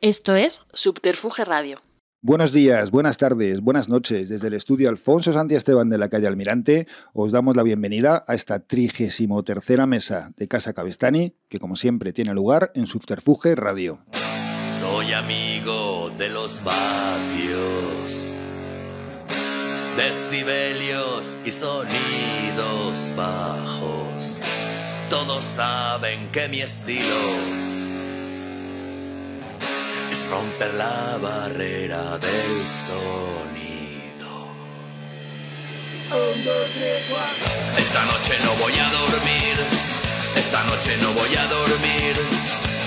Esto es Subterfuge Radio. Buenos días, buenas tardes, buenas noches. Desde el estudio Alfonso Santi Esteban de la calle Almirante os damos la bienvenida a esta trigésimo tercera mesa de Casa Cabestani, que como siempre tiene lugar en Subterfuge Radio. Soy amigo de los vatios, decibelios y sonidos bajos. Todos saben que mi estilo es romper la barrera del sonido. Esta noche no voy a dormir, esta noche no voy a dormir,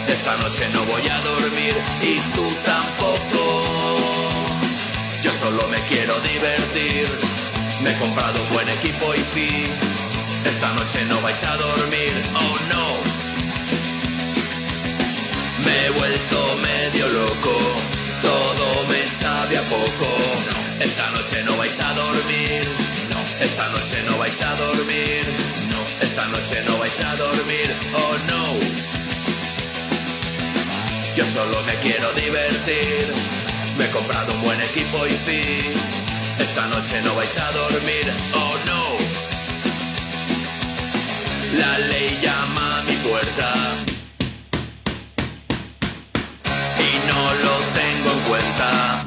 esta noche no voy a dormir y tú tampoco. Yo solo me quiero divertir, me he comprado un buen equipo y fin. Esta noche no vais a dormir, oh no. Me he vuelto medio todo me sabe a poco. Esta noche no vais a dormir, no. Esta noche no vais a dormir, no. Esta noche no vais a dormir, oh no. Yo solo me quiero divertir, me he comprado un buen equipo y fin. Esta noche no vais a dormir, oh no. La ley llama a mi puerta no lo tengo en cuenta.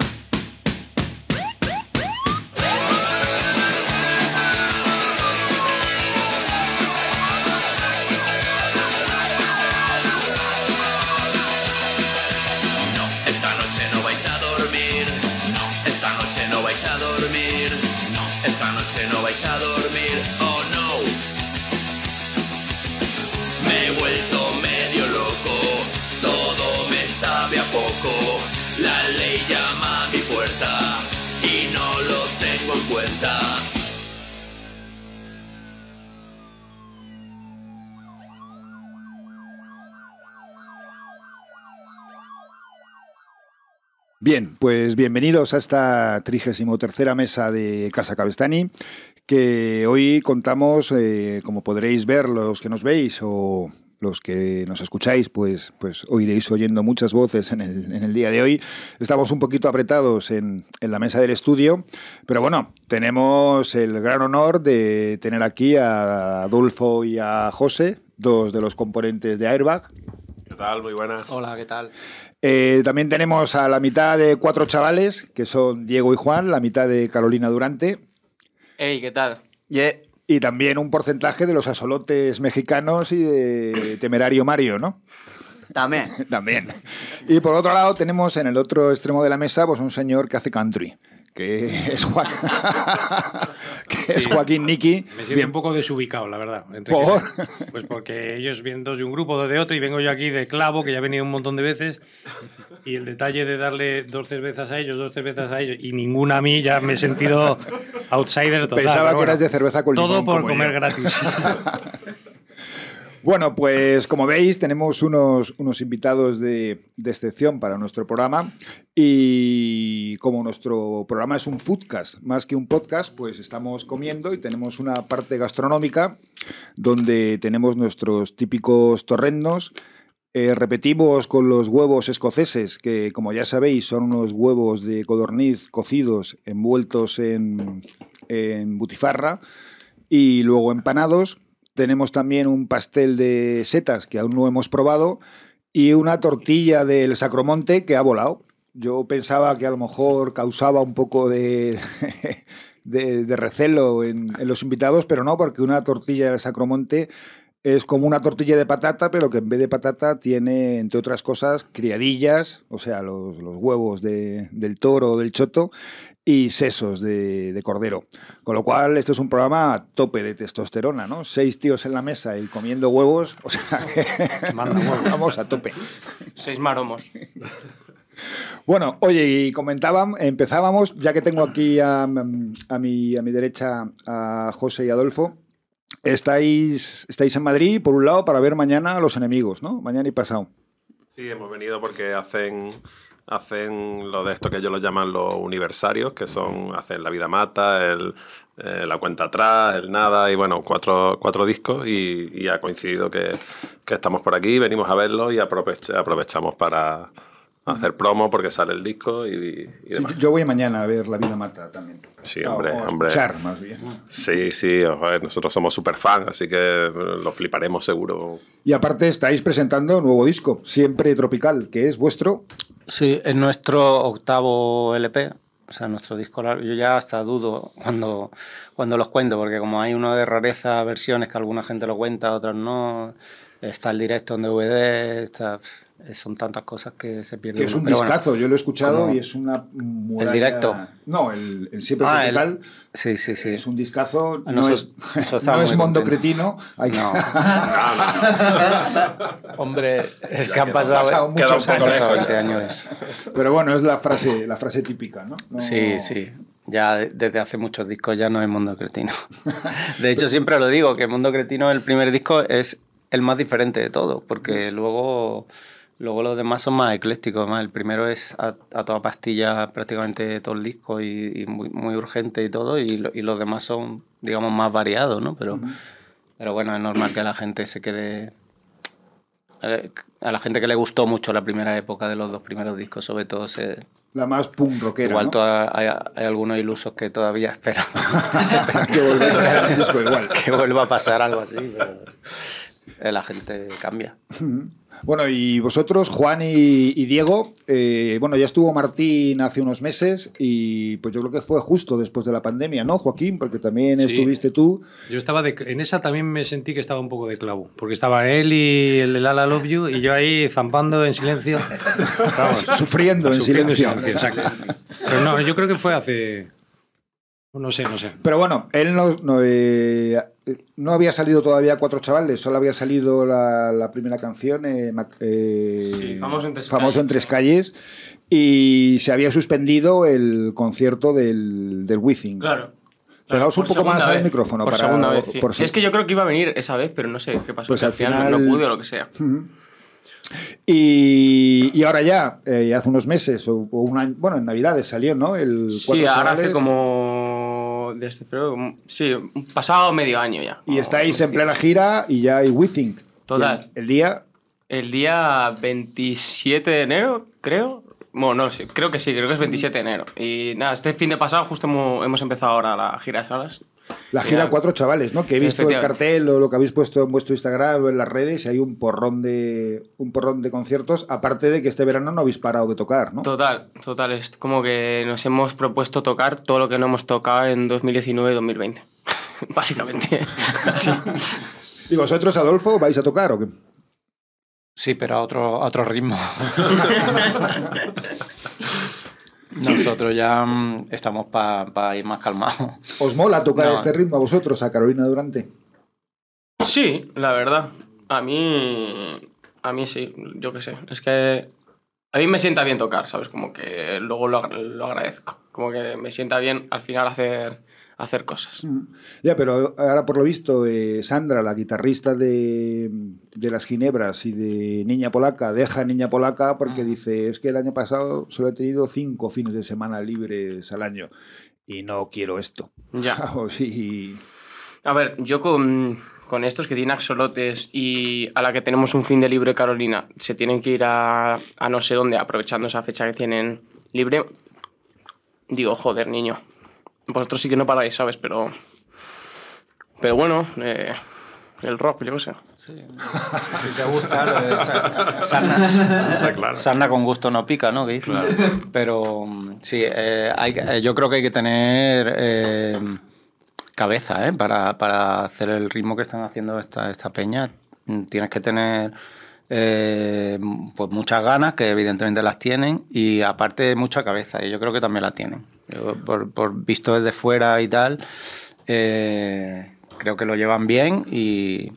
No, esta noche no vais a dormir. No, esta noche no vais a dormir. No, esta noche no vais a dormir. Bien, pues bienvenidos a esta trigésimo tercera mesa de Casa Cabestani, que hoy contamos, eh, como podréis ver los que nos veis o los que nos escucháis, pues, pues oiréis oyendo muchas voces en el, en el día de hoy. Estamos un poquito apretados en, en, la mesa del estudio, pero bueno, tenemos el gran honor de tener aquí a Adolfo y a José, dos de los componentes de Airbag. ¿Qué tal? Muy buenas. Hola, ¿qué tal? Eh, también tenemos a la mitad de cuatro chavales, que son Diego y Juan, la mitad de Carolina Durante. Hey, ¿qué tal? Yeah. Y también un porcentaje de los asolotes mexicanos y de Temerario Mario, ¿no? También. también. Y por otro lado tenemos en el otro extremo de la mesa pues un señor que hace country que es, Joaquín, que es Joaquín Niki. Me siento un poco desubicado, la verdad. Entre ¿Por? Que, pues porque ellos vienen dos de un grupo, dos de otro, y vengo yo aquí de clavo, que ya he venido un montón de veces, y el detalle de darle dos cervezas a ellos, dos cervezas a ellos, y ninguna a mí, ya me he sentido outsider total. Pensaba que bueno, eras de cerveza con Todo limón, por como comer yo. gratis. Bueno, pues como veis, tenemos unos, unos invitados de, de, excepción para nuestro programa y como nuestro programa es un foodcast más que un podcast, pues estamos comiendo y tenemos una parte gastronómica donde tenemos nuestros típicos torrendos. Eh, repetimos con los huevos escoceses, que como ya sabéis son unos huevos de codorniz cocidos envueltos en, en butifarra y luego empanados. Tenemos también un pastel de setas que aún no hemos probado y una tortilla del Sacromonte que ha volado. Yo pensaba que a lo mejor causaba un poco de, de, recelo en, en, los invitados, pero no, porque una tortilla del Sacromonte es como una tortilla de patata, pero que en vez de patata tiene, entre otras cosas, criadillas, o sea, los, los huevos de, del toro o del choto, y sesos de, de, cordero. Con lo cual, este es un programa a tope de testosterona, ¿no? Seis tíos en la mesa y comiendo huevos, o sea, que vamos a tope. Seis maromos. Bueno, oye, y comentaban, empezábamos, ya que tengo aquí a, a, mi, a mi derecha a José y Adolfo, estáis, estáis en Madrid, por un lado, para ver mañana a los enemigos, ¿no? Mañana y pasado. Sí, hemos venido porque hacen hacen lo de esto que ellos lo llaman los universarios, que son, hacen La Vida Mata, el, eh, La Cuenta Atrás, el Nada, y bueno, cuatro, cuatro discos, y, y ha coincidido que, que, estamos por aquí, venimos a verlo y aprovech aprovechamos para, hacer promo porque sale el disco y, y Sí, demás. yo voy mañana a ver La Vida Mata también. Sí, hombre, o a hombre. escuchar, más bien. Sí, sí, joder, nosotros somos súper fans, así que lo fliparemos seguro. Y aparte estáis presentando un nuevo disco, Siempre Tropical, que es vuestro. Sí, es nuestro octavo LP, o sea, nuestro disco largo. Yo ya hasta dudo cuando, cuando los cuento, porque como hay uno de rareza versiones que alguna gente lo cuenta, otras no, está el directo en DVD, está, son tantas cosas que se pierden. Que es un Pero bueno, discazo, yo lo he escuchado como- y es una muralla- directo? No, el, el Siempre Ah, el- sí, sí, sí. es un discazo, Ah, no es, no es Mondo. Cretino. hay No. Hombre, es que han han pasado, pasado muchos años. pasado lejos 20 ya. años. Pero bueno, es la frase, la frase típica, ¿no? No- Sí, sí. Ya de- desde hace muchos discos ya no es Mundo Cretino. De hecho, siempre lo digo, que Mundo Cretino, el primer disco, es el más diferente de todos, porque luego, luego los demás son más eclécticos. Más. El primero es a, a toda pastilla prácticamente todo el disco y, y muy, muy urgente y todo, y, lo- y los demás son, digamos, más variados, ¿no? Pero, pero bueno, es normal que la gente se quede... A la gente que le gustó mucho la primera época de los dos primeros discos, sobre todo, se, La más punk rockera, Igual ¿no? toda- hay, hay algunos ilusos que todavía esperan que a igual. vuelva a pasar algo así, pero la gente cambia. Bueno, y vosotros, Juan y, y Diego, eh, bueno, ya estuvo Martín hace unos meses y pues yo creo que fue justo después de la pandemia, ¿no, Joaquín? Porque también Sí. estuviste tú. Yo estaba de- en esa también me sentí que estaba un poco de clavo, porque estaba él y el de Lala Love You y yo ahí zampando en silencio. Vamos, Sufriendo en sufriendo en silencio. silencio, exacto. Pero no, yo creo que fue hace... No sé, no sé. Pero bueno, él no, no, eh, no había salido todavía Cuatro Chavales, solo había salido la, la primera canción, eh, eh, Sí, Famoso en Tres Famoso Calles. en Tres Calles, y se había suspendido el concierto del, del Wizzing. Claro. Pegaos un poco más segunda al vez. micrófono Por para- segunda vez, sí. por Si es que yo creo que iba a venir esa vez, pero no sé qué pasó. Pues al al final, final- no pude o lo que sea. Y, y ahora ya, eh, hace unos meses, o, o un año, bueno, en Navidades salió, ¿no? El Sí, Cuatro ahora hace como... Febrero, como- sí, pasado medio año ya. Y estáis en plena gira y ya hay Withink. Total. El, el día. El día 27 de enero, creo. Bueno, no sé, creo que sí, creo que es 27 de enero. Y nada, este fin de pasado justo hemos, hemos empezado ahora la gira de salas. La gira. Cuatro Chavales, ¿no? Que he visto el cartel o lo que habéis puesto en vuestro Instagram o en las redes y hay un porrón de un porrón de conciertos, aparte de que este verano no habéis parado de tocar, ¿no? Total, total. Es como que nos hemos propuesto tocar todo lo que no hemos tocado en 2019 y 2020. Básicamente. ¿Y vosotros, Adolfo, vais a tocar o qué? Sí, pero a otro, a otro ritmo. Nosotros ya mm, estamos para ir más calmados. ¿Os mola tocar No. este ritmo a vosotros, a Carolina Durante? Sí, la verdad. A mí. A mí sí, yo qué sé. Es que. A mí me sienta bien tocar, ¿sabes? Como que luego lo agradezco. Como que me sienta bien al final hacer, hacer cosas. Ya, pero ahora por lo visto, eh, Sandra, la guitarrista de, de Las Ginebras y de Niña Polaca, deja Niña Polaca porque dice, es que el año pasado solo he tenido cinco fines de semana libres al año y no quiero esto. Ya. O sí, A ver, yo con, con estos que tienen axolotes y a la que tenemos un fin de libre Carolina, se tienen que ir a, a no sé dónde, aprovechando esa fecha que tienen libre. Digo, joder, niño. Vosotros sí que no paráis, ¿sabes? Pero. Pero bueno, eh, el rock, yo qué sé. Sí. Si te gusta, lo de sa- sarna, claro. sarna con gusto no pica, ¿no? Dice. Pero sí, eh, hay, eh, yo creo que hay que tener eh, cabeza ¿eh? para, para hacer el ritmo que están haciendo esta, esta peña. Tienes que tener eh, pues muchas ganas, que evidentemente las tienen, y aparte mucha cabeza, y yo creo que también la tienen. Por, por visto desde fuera y tal, eh, creo que lo llevan bien y,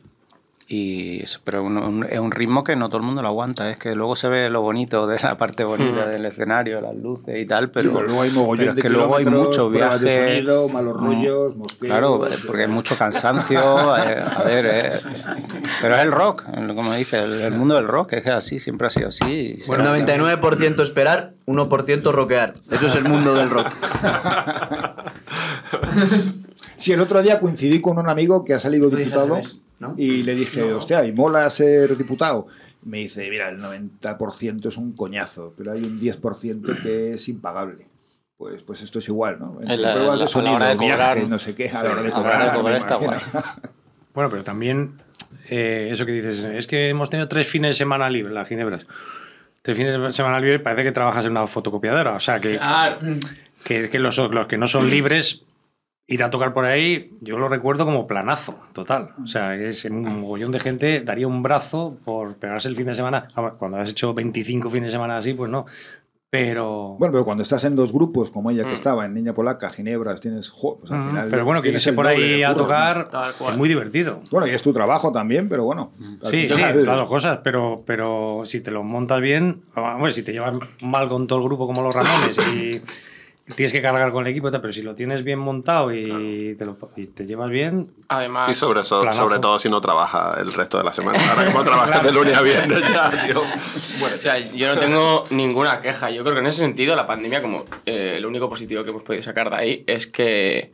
y eso, pero un- un- es un ritmo que no todo el mundo lo aguanta. Es que luego se ve lo bonito de la parte bonita del escenario, las luces y tal, pero, pero luego hay mogollón pero es de que luego hay mucho pruebas de viaje. sonido, malos Mm, rollos, mosqueos... Claro, eh, porque hay mucho cansancio. eh, a ver, eh, pero es el rock, como dice, el, el mundo del rock, es que así, siempre ha sido así. y Bueno, será así. 99% esperar, 1% rockear. Eso es el mundo del rock. Sí, el otro día coincidí con un amigo que ha salido diputado ¿no? y le dije, hostia, y mola ser diputado. Me dice, mira, el 90% es un coñazo, pero hay un 10% que es impagable. Pues, pues esto es igual, ¿no? En la- pruebas la- de a la hora de sonido, cobrar, viajes, no sé qué, a la hora de cobrar, hora de cobrar está imagino. Bueno, pero también eh, eso que dices, es que hemos tenido tres fines de semana libres, las ginebras. Tres fines de semana libres parece que trabajas en una fotocopiadora. O sea, que, que, es que los, los que no son libres, ir a tocar por ahí, yo lo recuerdo como planazo, total. O sea, es un mogollón de gente daría un brazo por pegarse el fin de semana. Ah, Cuando has hecho 25 fines de semana así, pues no. Pero... Bueno, pero cuando estás en dos grupos, como ella que Mm. estaba, en Niña Polaca, Ginebras, tienes. jo, pues al Ujú, final pero bueno, que irse por ahí a tocar cual. es muy divertido. Bueno, y es tu trabajo también, pero bueno. al Sí, sí, final- las cosas, pero, pero si te lo montas bien, bueno, si te llevas mal con todo el grupo como los Ramones y tienes que cargar con el equipo, pero si lo tienes bien montado y te, lo- y te llevas bien, Además, Y sobre, eso, sobre todo si no trabaja el resto de la semana. Ahora que hemos trabajado de lunes a viernes ya, tío. o sea, yo no tengo ninguna queja. Yo creo que en ese sentido la pandemia, como eh, lo único positivo que hemos podido sacar de ahí es que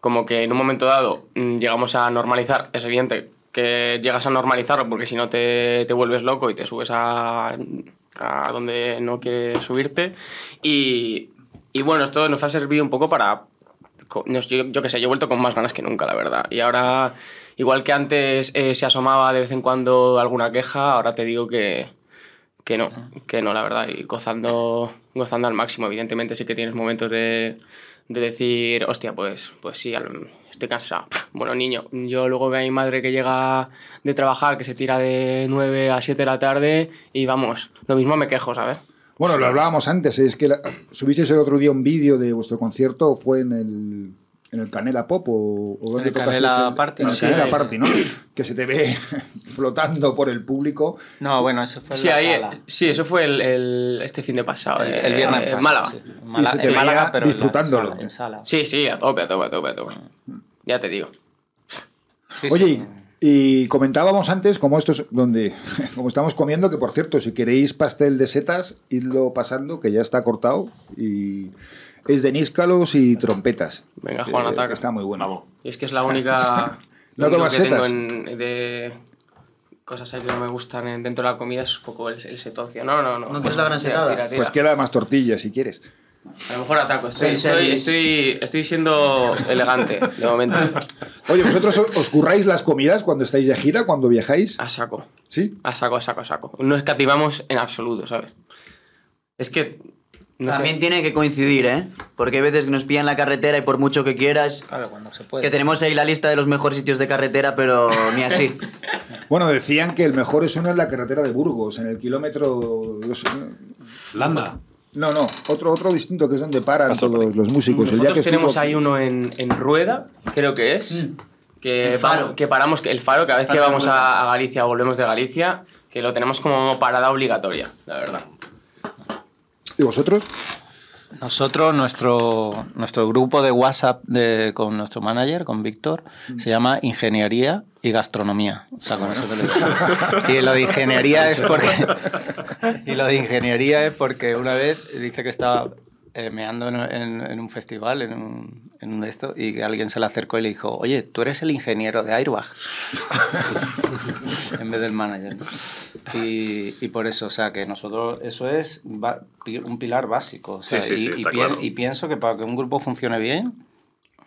como que en un momento dado mm, llegamos a normalizar, es evidente que llegas a normalizarlo porque si no te, te vuelves loco y te subes a, a donde no quieres subirte. Y, y bueno, esto nos ha servido un poco para... Yo, yo qué sé, yo he vuelto con más ganas que nunca, la verdad. Y ahora, igual que antes eh, se asomaba de vez en cuando alguna queja, ahora te digo que, que no, que no, la verdad, y gozando, gozando al máximo. Evidentemente sí que tienes momentos de, de decir, hostia, pues, pues sí, estoy cansado. Bueno, niño, yo luego veo a mi madre que llega de trabajar, que se tira de 9 a 7 de la tarde y vamos, lo mismo me quejo, ¿sabes? Bueno, lo hablábamos antes, es que la- subisteis el otro día un vídeo de vuestro concierto, fue en el, en el Canela Pop o, o dónde el Canela el- Party, En el sí, Canela sí. Party, ¿no? que se te ve flotando por el público. No, bueno, eso fue en Sí, la ahí, sala. sí, eso fue el, el- este fin de pasado, El, eh, el viernes en pasado, Málaga. sí. En Málaga- Y se te en Málaga, veía pero en la disfrutándolo. sala, En sala. Sí, sí, a tope, a tope, a tope, a tope. Ya te digo. Sí, Oye, sí. Y comentábamos antes, como esto es donde, como estamos comiendo, que por cierto, si queréis pastel de setas, idlo pasando, que ya está cortado, y es de níscalos y trompetas. Venga, Juan, Eh, ataca. Está muy bueno. Vamos. Y es que es la única. ¿No tomas que tengo setas? en- de cosas ahí que no me gustan en- dentro de la comida es un poco el, el setoncio. No, no, no. ¿No quieres la gran setada? tira, tira. Pues queda más tortilla si quieres. A lo mejor ataco. Estoy, estoy, estoy, estoy siendo elegante de momento. Oye, ¿vosotros os- curráis las comidas cuando estáis de gira, cuando viajáis? A saco. ¿Sí? A saco, a saco, a saco. No escatimamos en absoluto, ¿sabes? Es que. No sé. También tiene que coincidir, ¿eh? Porque hay veces que nos pillan la carretera y por mucho que quieras, Claro, cuando se puede. que tenemos ahí la lista de los mejores sitios de carretera, pero ni así. Bueno, decían que el mejor es uno en la carretera de Burgos, en el kilómetro... Landa. No, no, otro, otro distinto que es donde paran Paso todos los músicos. El día Nosotros que tenemos estuvo- ahí uno en, en Rueda, creo que es. Que, El Faro. que paramos, el faro, cada vez que vamos a, a Galicia o volvemos de Galicia, que lo tenemos como parada obligatoria, la verdad. ¿Y vosotros? Nosotros, nuestro, nuestro grupo de WhatsApp de, con nuestro manager, con Víctor, se llama Ingeniería y Gastronomía. O sea, con eso te lo digo. Y lo de ingeniería es porque. Y lo de ingeniería es porque una vez dice que estaba eh, meando en, en- en un festival, en un, en un de estos, y que alguien se le acercó y le dijo: Oye, tú eres el ingeniero de Airbag. en vez del manager. ¿no? Y, y por eso, o sea, que nosotros, eso es un pilar básico. o sea, Sí, sí, y, sí, y está pien- claro. y pienso que para que un grupo funcione bien,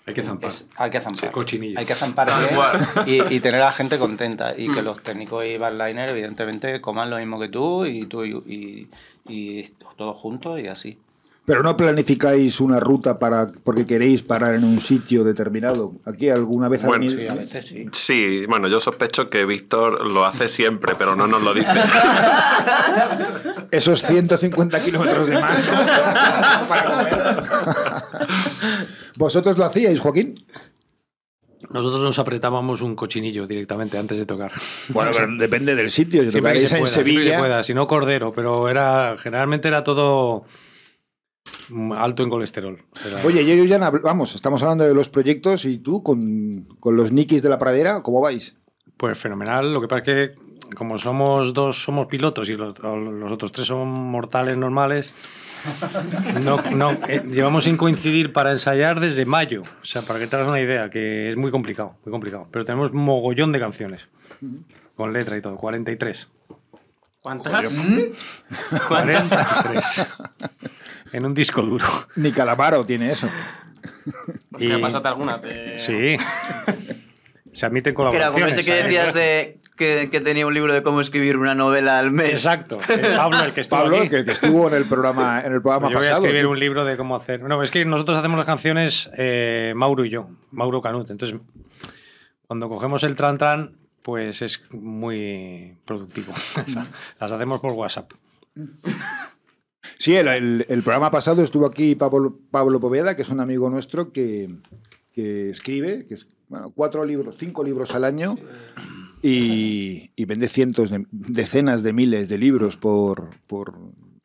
Hay que zampar. es- hay que zampar. Sí, cochinillo. Hay que zampar y, y tener a la gente contenta. Y que los técnicos y bandliners, evidentemente, coman lo mismo que tú y tú y, y, y todos juntos y así. Pero no planificáis una ruta para porque queréis parar en un sitio determinado. Aquí alguna vez Bueno, habéis- Sí, a veces sí. Sí, bueno, yo sospecho que Víctor lo hace siempre, pero no nos lo dice. esos 150 kilómetros de más ¿no? para comer. ¿Vosotros lo hacíais, Joaquín? Nosotros nos apretábamos un cochinillo directamente antes de tocar. Bueno, pero depende del sitio. Si Siempre que se en pueda, Sevilla, pueda, si no cordero, pero era generalmente era todo mm, alto en colesterol. Era- Oye, yo, yo ya vamos, estamos hablando de los proyectos y tú con, con los Nikis de la pradera, ¿cómo vais? Pues fenomenal. Lo que pasa es que como somos dos somos pilotos y los, los otros tres son mortales normales, no, no, eh, llevamos sin coincidir para ensayar desde mayo. O sea, para que te hagas una idea, que es muy complicado, muy complicado. Pero tenemos mogollón de canciones, con letra y todo, 43. ¿Cuántas? 43. en un disco duro. Ni Calamaro tiene eso. Hostia, Y- pásate alguna. te- Sí. Se admiten Que era como colaboraciones. ese que decías de que, que tenía un libro de cómo escribir una novela al mes. Exacto. el Pablo, el que estuvo Pablo, aquí. que, que estuvo en el programa, en el programa Pues yo voy a pasado. escribir un libro de cómo hacer. No, es que nosotros hacemos las canciones eh, Mauro y yo, Mauro Canut. Entonces, cuando cogemos el tran tran, pues es muy productivo. las hacemos por WhatsApp. Sí, el, el- el programa pasado estuvo aquí Pablo, Pablo Poveda, que es un amigo nuestro que, que escribe, que es, bueno, cuatro libros, cinco libros al año y, y vende cientos, de, decenas de miles de libros por, por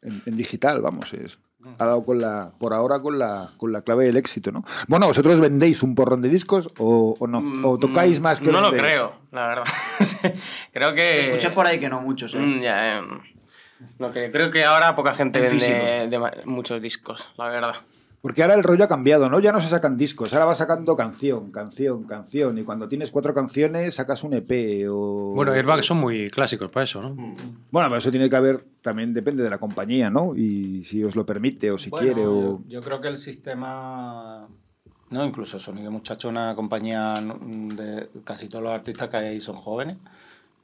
en, en digital, vamos, es, ha dado con la, por ahora con la, con la clave del éxito, ¿no? Bueno, ¿vosotros vendéis un porrón de discos o, o no? ¿O tocáis Mm, más que No lo creo, la verdad. creo que. Escuché por ahí que no muchos, ¿eh? Mm, ya, eh, no creo. Creo que ahora poca gente En vende de muchos discos, la verdad. Porque ahora el rollo ha cambiado, ¿no? Ya no se sacan discos, ahora vas sacando canción, canción, canción. Y cuando tienes cuatro canciones, sacas un EP o... Bueno, Airbag son muy clásicos para eso, ¿no? Bueno, pero eso tiene que haber, también depende de la compañía, ¿no? Y si os lo permite o si Bueno, quiere o... yo, yo creo que el sistema. No, incluso Sonido Muchacho, una compañía de casi todos los artistas que hay ahí son jóvenes,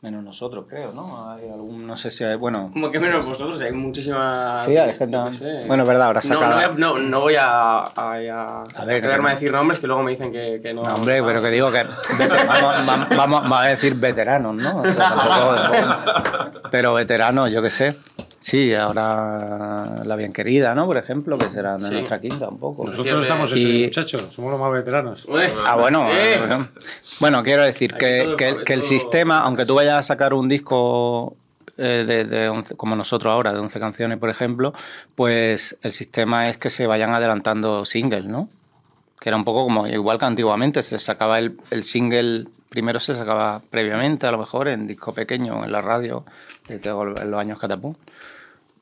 menos nosotros, creo, ¿no? Hay algún, no sé si hay, bueno. Como que menos vosotros, hay muchísima. Sí, hay gente. sé. Bueno, es verdad, ahora No, no, sacado. no, no voy a, a, a, A ver, quedarme que a no. decir nombres que luego me dicen que, que no. No, hombre, pero que digo que vamos, vamos, vamos- vamos a decir veteranos, ¿no? O sea, tampoco- pero veteranos, yo qué sé. Sí, ahora la bien querida, ¿no? Por ejemplo, que será de Sí. nuestra quinta un poco. Nosotros estamos ese Y- muchachos, somos los más veteranos. Ah, bueno, eh, bueno. Bueno, quiero decir que, el que- pavé, que el todo- sistema, aunque tú vayas a sacar un disco eh, de, de 11 como nosotros ahora, de 11 canciones, por ejemplo, pues el sistema es que se vayan adelantando singles, ¿no? Que era un poco como igual que antiguamente, se sacaba el, el single, primero se sacaba previamente, a lo mejor en disco pequeño, en la radio, desde en los años catapum.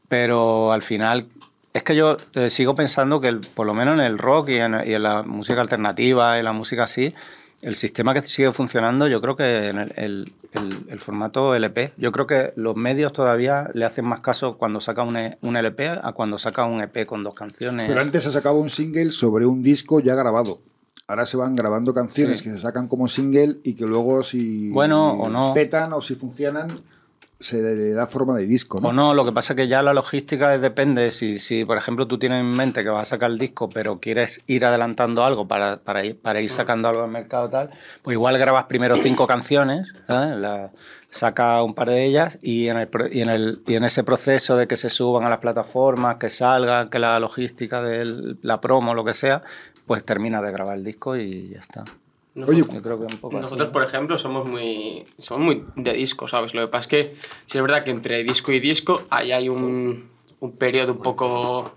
Pero al final, es que yo eh, sigo pensando que el- por lo menos en el rock y en, y en la música alternativa, en la música así, el sistema que sigue funcionando, yo creo que en el, el- el- el formato LP. Yo creo que los medios todavía le hacen más caso cuando saca un, E- un LP a cuando saca un EP con dos canciones. Pero antes se sacaba un single sobre un disco ya grabado. Ahora se van grabando canciones Sí. que se sacan como single y que luego si Bueno, o no. petan o si funcionan, se le da forma de disco. O no, lo que pasa es que ya la logística depende. Si, si, por ejemplo, tú tienes en mente que vas a sacar el disco, pero quieres ir adelantando algo para, para, ir, para ir sacando algo al mercado tal, pues igual grabas primero cinco canciones, ¿sabes? La- saca un par de ellas y en, el, y, en el, y en ese proceso de que se suban a las plataformas, que salgan, que la logística de la promo, lo que sea, pues termina de grabar el disco y ya está. Nosotros- Oye, Yo creo que un poco así, Nosotros, ¿no? por ejemplo, somos muy, somos muy de disco, ¿sabes? Lo que pasa es que sí es verdad que entre disco y disco ahí hay un, un periodo un poco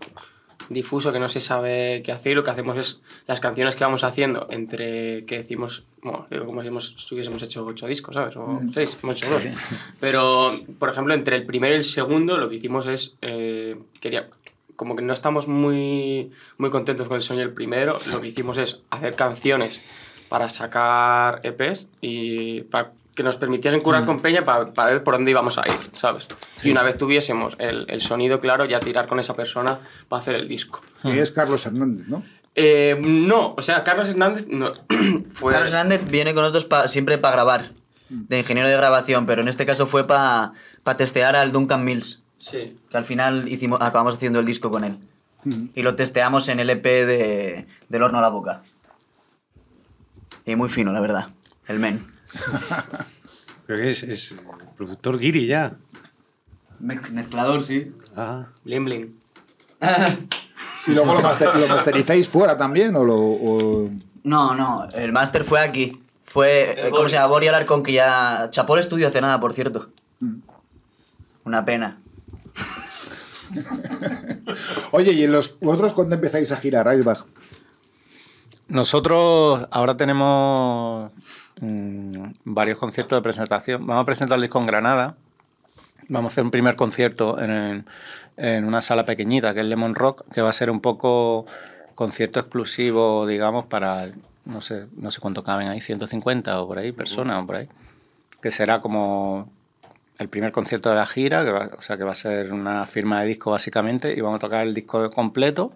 difuso que no se sabe qué hacer y lo que hacemos es las canciones que vamos haciendo entre que decimos, bueno, digo, como si, hemos, si hubiésemos hecho ocho discos, ¿sabes? O seis, hemos hecho dos. Pero, por ejemplo, entre el primero y el segundo lo que hicimos es, eh, quería, como que no estamos muy, muy contentos con el sonido del primero, lo que hicimos es hacer canciones para sacar EPs y para que nos permitiesen curar con Peña para, para ver por dónde íbamos a ir, ¿sabes? Y una vez tuviésemos el, el sonido claro, ya tirar con esa persona para hacer el disco. Que es Carlos Hernández, ¿no? Eh, no, o sea, Carlos Hernández no, fue... Carlos Hernández viene con nosotros pa- siempre para grabar, de ingeniero de grabación, pero en este caso fue para testear al Duncan Mills, Sí. que al final hicimos, acabamos haciendo el disco con él. Y lo testeamos en el EP de, del horno a la boca. Y muy fino, la verdad, el men. Creo que es, es productor guiri ya. Mez- Mezclador, sí. Ah. Blim Blim. ¿Y luego lo, master- lo masterizáis fuera también? ¿O lo, o- No, no, el máster fue aquí. Fue, El eh, ¿cómo Bori. se llama? Bori Alarcón, que ya chapó el estudio hace nada, por cierto. Una pena. Oye, ¿y en los vosotros cuándo empezáis a girar, Airbag? Nosotros ahora tenemos mm, varios conciertos de presentación. Vamos a presentar el disco en Granada. Vamos a hacer un primer concierto en, en una sala pequeñita, que es Lemon Rock, que va a ser un poco concierto exclusivo, digamos, para, no sé, no sé cuánto caben ahí, 150 o por ahí, personas o por ahí. Que será como el primer concierto de la gira, que va, o sea que va a ser una firma de disco básicamente, y vamos a tocar el disco completo,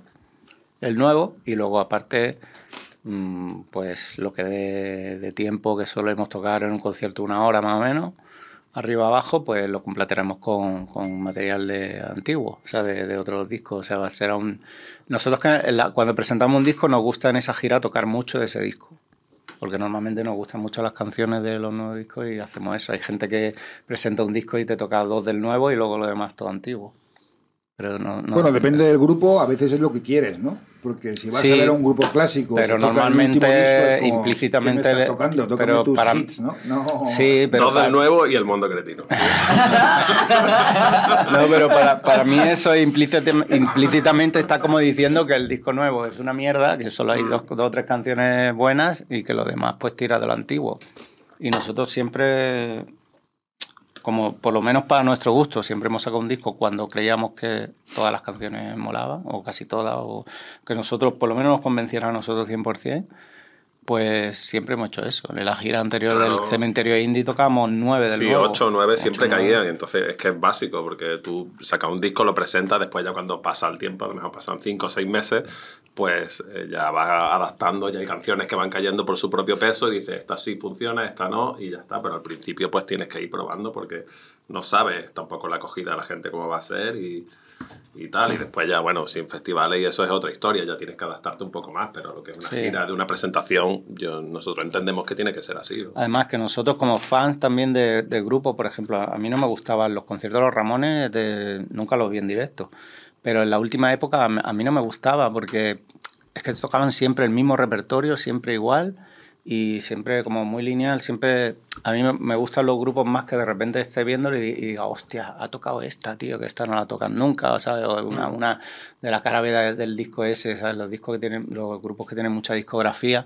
el nuevo, y luego aparte, mm, pues lo que de, de tiempo que solemos tocar en un concierto una hora más o menos, arriba abajo, pues lo completaremos con, con material de antiguo, o sea, de, de otros discos. O sea, va a ser un... Nosotros que la- cuando presentamos un disco nos gusta en esa gira tocar mucho de ese disco. Porque normalmente nos gustan mucho las canciones de los nuevos discos y hacemos eso. Hay gente que presenta un disco y te toca dos del nuevo y luego lo demás todo antiguo. Pero no, no- bueno, depende del grupo, a veces es lo que quieres, ¿no? Porque si vas Sí, a ver a un grupo clásico, pero que toca el normalmente, último disco, es como, implícitamente, ¿qué me estás le- tocando? Tócame pero tus para- hits, ¿no? No. Sí, pero Dos para- nuevo y el mundo cretino. No, pero para, para mí eso implícita- implícitamente está como diciendo que el disco nuevo es una mierda, que solo hay dos, dos o tres canciones buenas y que lo demás pues tira de lo antiguo. Y nosotros siempre, como por lo menos para nuestro gusto, siempre hemos sacado un disco cuando creíamos que todas las canciones molaban, o casi todas, o que nosotros por lo menos nos convencieran a nosotros 100%. Pues siempre hemos hecho eso. En la gira anterior Claro. del Cementerio Indie tocamos nueve del Sí, nuevo. 8 o 9 siempre Ocho, nueve. caían. Entonces es que es básico, porque tú sacas un disco, lo presentas, después ya cuando pasa el tiempo, a lo mejor pasan 5 o 6 meses, pues eh, ya vas adaptando, ya hay canciones que van cayendo por su propio peso y dices, esta sí funciona, esta no, y ya está. Pero al principio pues tienes que ir probando porque no sabes tampoco la acogida de la gente cómo va a ser y, y tal. Y después ya, bueno, sin festivales y eso es otra historia, ya tienes que adaptarte un poco más, pero lo que es una Sí. gira de una presentación, yo, nosotros entendemos que tiene que ser así. ¿no? Además que nosotros como fans también de, de grupo, por ejemplo, a mí no me gustaban los conciertos de los Ramones, de- nunca los vi en directo, pero en la última época a mí- a mí no me gustaba porque es que tocaban siempre el mismo repertorio, siempre igual y siempre como muy lineal, siempre a mí me, gustan los grupos más que de repente esté viéndolo y, y diga, hostia, ha tocado esta, tío, que esta no la tocan nunca, ¿sabes? O una, una de la cara B de- del disco ese, ¿sabes? Los discos que tienen, los grupos que tienen mucha discografía,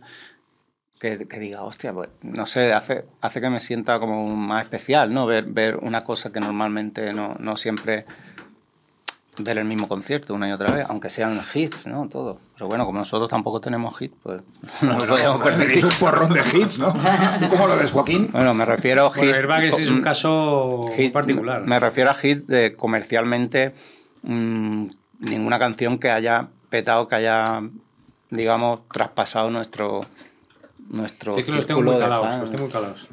que, que diga, hostia, pues no sé, hace, hace que me sienta como más especial, ¿no? Ver, ver una cosa que normalmente no, no siempre ver el mismo concierto una y otra vez, aunque sean hits, ¿no? Todo. Pero bueno, como nosotros tampoco tenemos hits, pues no nos podemos Tenéis permitir. un porrón de hits, ¿no? ¿Tú cómo lo ves, Joaquín? Bueno, me refiero a Bueno, hits. Airbags es un caso hit- particular. Me refiero a hit de comercialmente mm, ninguna canción que haya petado, que haya, digamos, traspasado nuestro nuestro Es que los tengo muy calados, los tengo muy calados.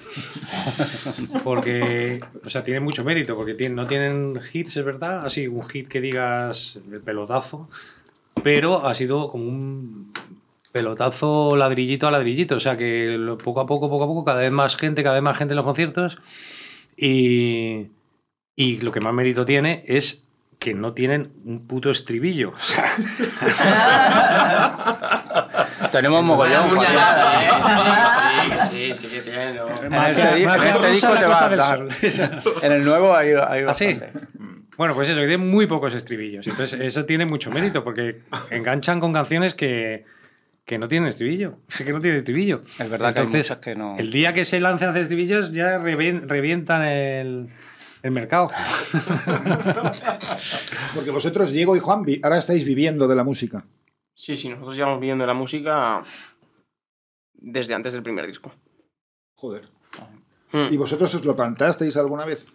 Porque, o sea, tienen mucho mérito, porque tienen, no tienen hits, es verdad, así, un hit que digas el pelotazo, pero ha sido como un pelotazo ladrillito a ladrillito, o sea que poco a poco, poco a poco, cada vez más gente, cada vez más gente en los conciertos, y, y lo que más mérito tiene es que no tienen un puto estribillo. O sea, Tenemos mogollón. Joaquín. Sí, sí, sí que tiene. En este, disco se va a. En el nuevo hay, hay ¿Ah, sí? bastante. Bueno, pues eso, que tiene muy pocos estribillos. Entonces, eso tiene mucho mérito, porque enganchan con canciones que, que no tienen estribillo. Es que no tienen estribillo. Es verdad que hay Entonces, muchas que no. El día que se lancen a hacer estribillos, ya revien- revientan el, el mercado. Porque vosotros, Diego y Juan, ahora estáis viviendo de la música. Sí, sí, nosotros llevamos viviendo la música desde antes del primer disco. Joder. Mm. ¿Y vosotros os lo plantasteis alguna vez?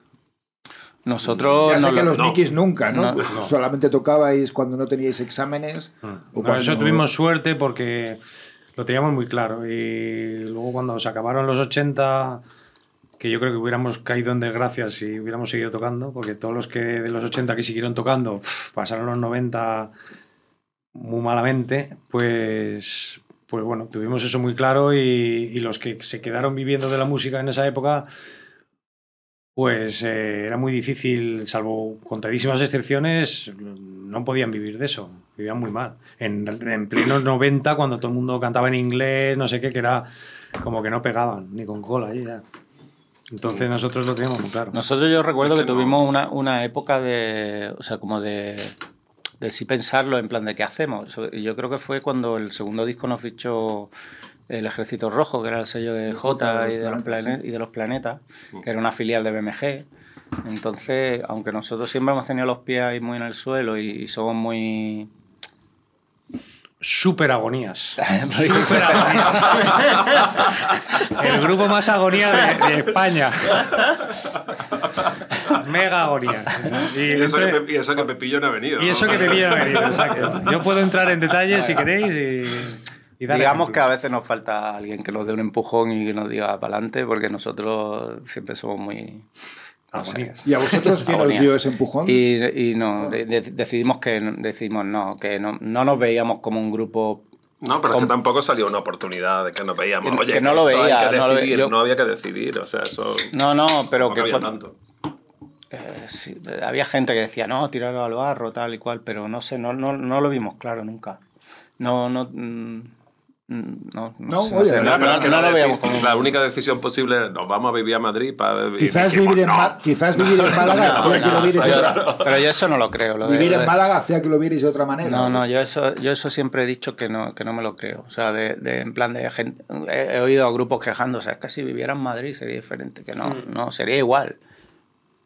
Nosotros ya sé nos que lo- los no. Nikis nunca, ¿no? No, no. Solamente tocabais cuando no teníais exámenes. o Por cuando- eso tuvimos suerte, porque lo teníamos muy claro. Y luego, cuando se acabaron los 80, que yo creo que hubiéramos caído en desgracia si hubiéramos seguido tocando, porque todos los que de los 80 que siguieron tocando pasaron los 90 muy malamente, pues, pues bueno, tuvimos eso muy claro y, y los que se quedaron viviendo de la música en esa época, pues eh, era muy difícil, salvo contadísimas excepciones, no podían vivir de eso, vivían muy mal. En, en plenos 90, cuando todo el mundo cantaba en inglés, no sé qué, que era como que no pegaban, ni con cola. ya. Entonces nosotros lo teníamos muy claro. Nosotros yo recuerdo que que no. tuvimos una, una época de, o sea, como de, de sí pensarlo en plan de qué hacemos. Yo creo que fue cuando el segundo disco nos fichó el Ejército Rojo, que era el sello de J y de, los Planetas, plane- y de los Planetas, que era una filial de BMG. Entonces, aunque nosotros siempre hemos tenido los pies ahí muy en el suelo y, y somos muy... Super agonías. Super agonías. El grupo más agonía de, de España. mega agonía. Y, Y eso, que, entre- Pe- y eso que Pepillo no ha venido. y ¿no? eso que me pilla venir, o sea, que yo puedo entrar en detalles si queréis y, Digamos que a veces nos falta alguien que nos dé un empujón y que nos diga para adelante, porque nosotros siempre somos muy. no sé. Agonías. ¿Y a vosotros quién os dio ese empujón? Y, y no, de- de- decidimos que decimos no, que no, no nos veíamos como un grupo. No, pero es que tampoco salió una oportunidad de que nos veíamos. Que- Oye, que no lo veía, Hay que no lo ve- decidir, yo- no había que decidir. O sea, eso. No, no, pero que había cuan- tanto. Eh, sí, había gente que decía no, tirarlo al barro, tal y cual, pero no sé, no, no, no lo vimos claro nunca. No, no. mm, mm, No, no, No, sé, oye, no, no, pero que lo como. La única decisión posible es nos vamos a vivir a Madrid para vivir. Quizás dijimos, vivir, en. Ma- quizás vivir en Málaga No, hacía que lo vierais de otra- pero yo eso no lo creo. lo de- Vivir lo en de- Málaga hacía que lo vierais de otra manera. No, no, yo eso, yo eso siempre he dicho que no, que no me lo creo. O sea, de, de- en plan de gente. He, he oído a grupos quejándose, es que si viviera en Madrid sería diferente. Que no, no, sería igual.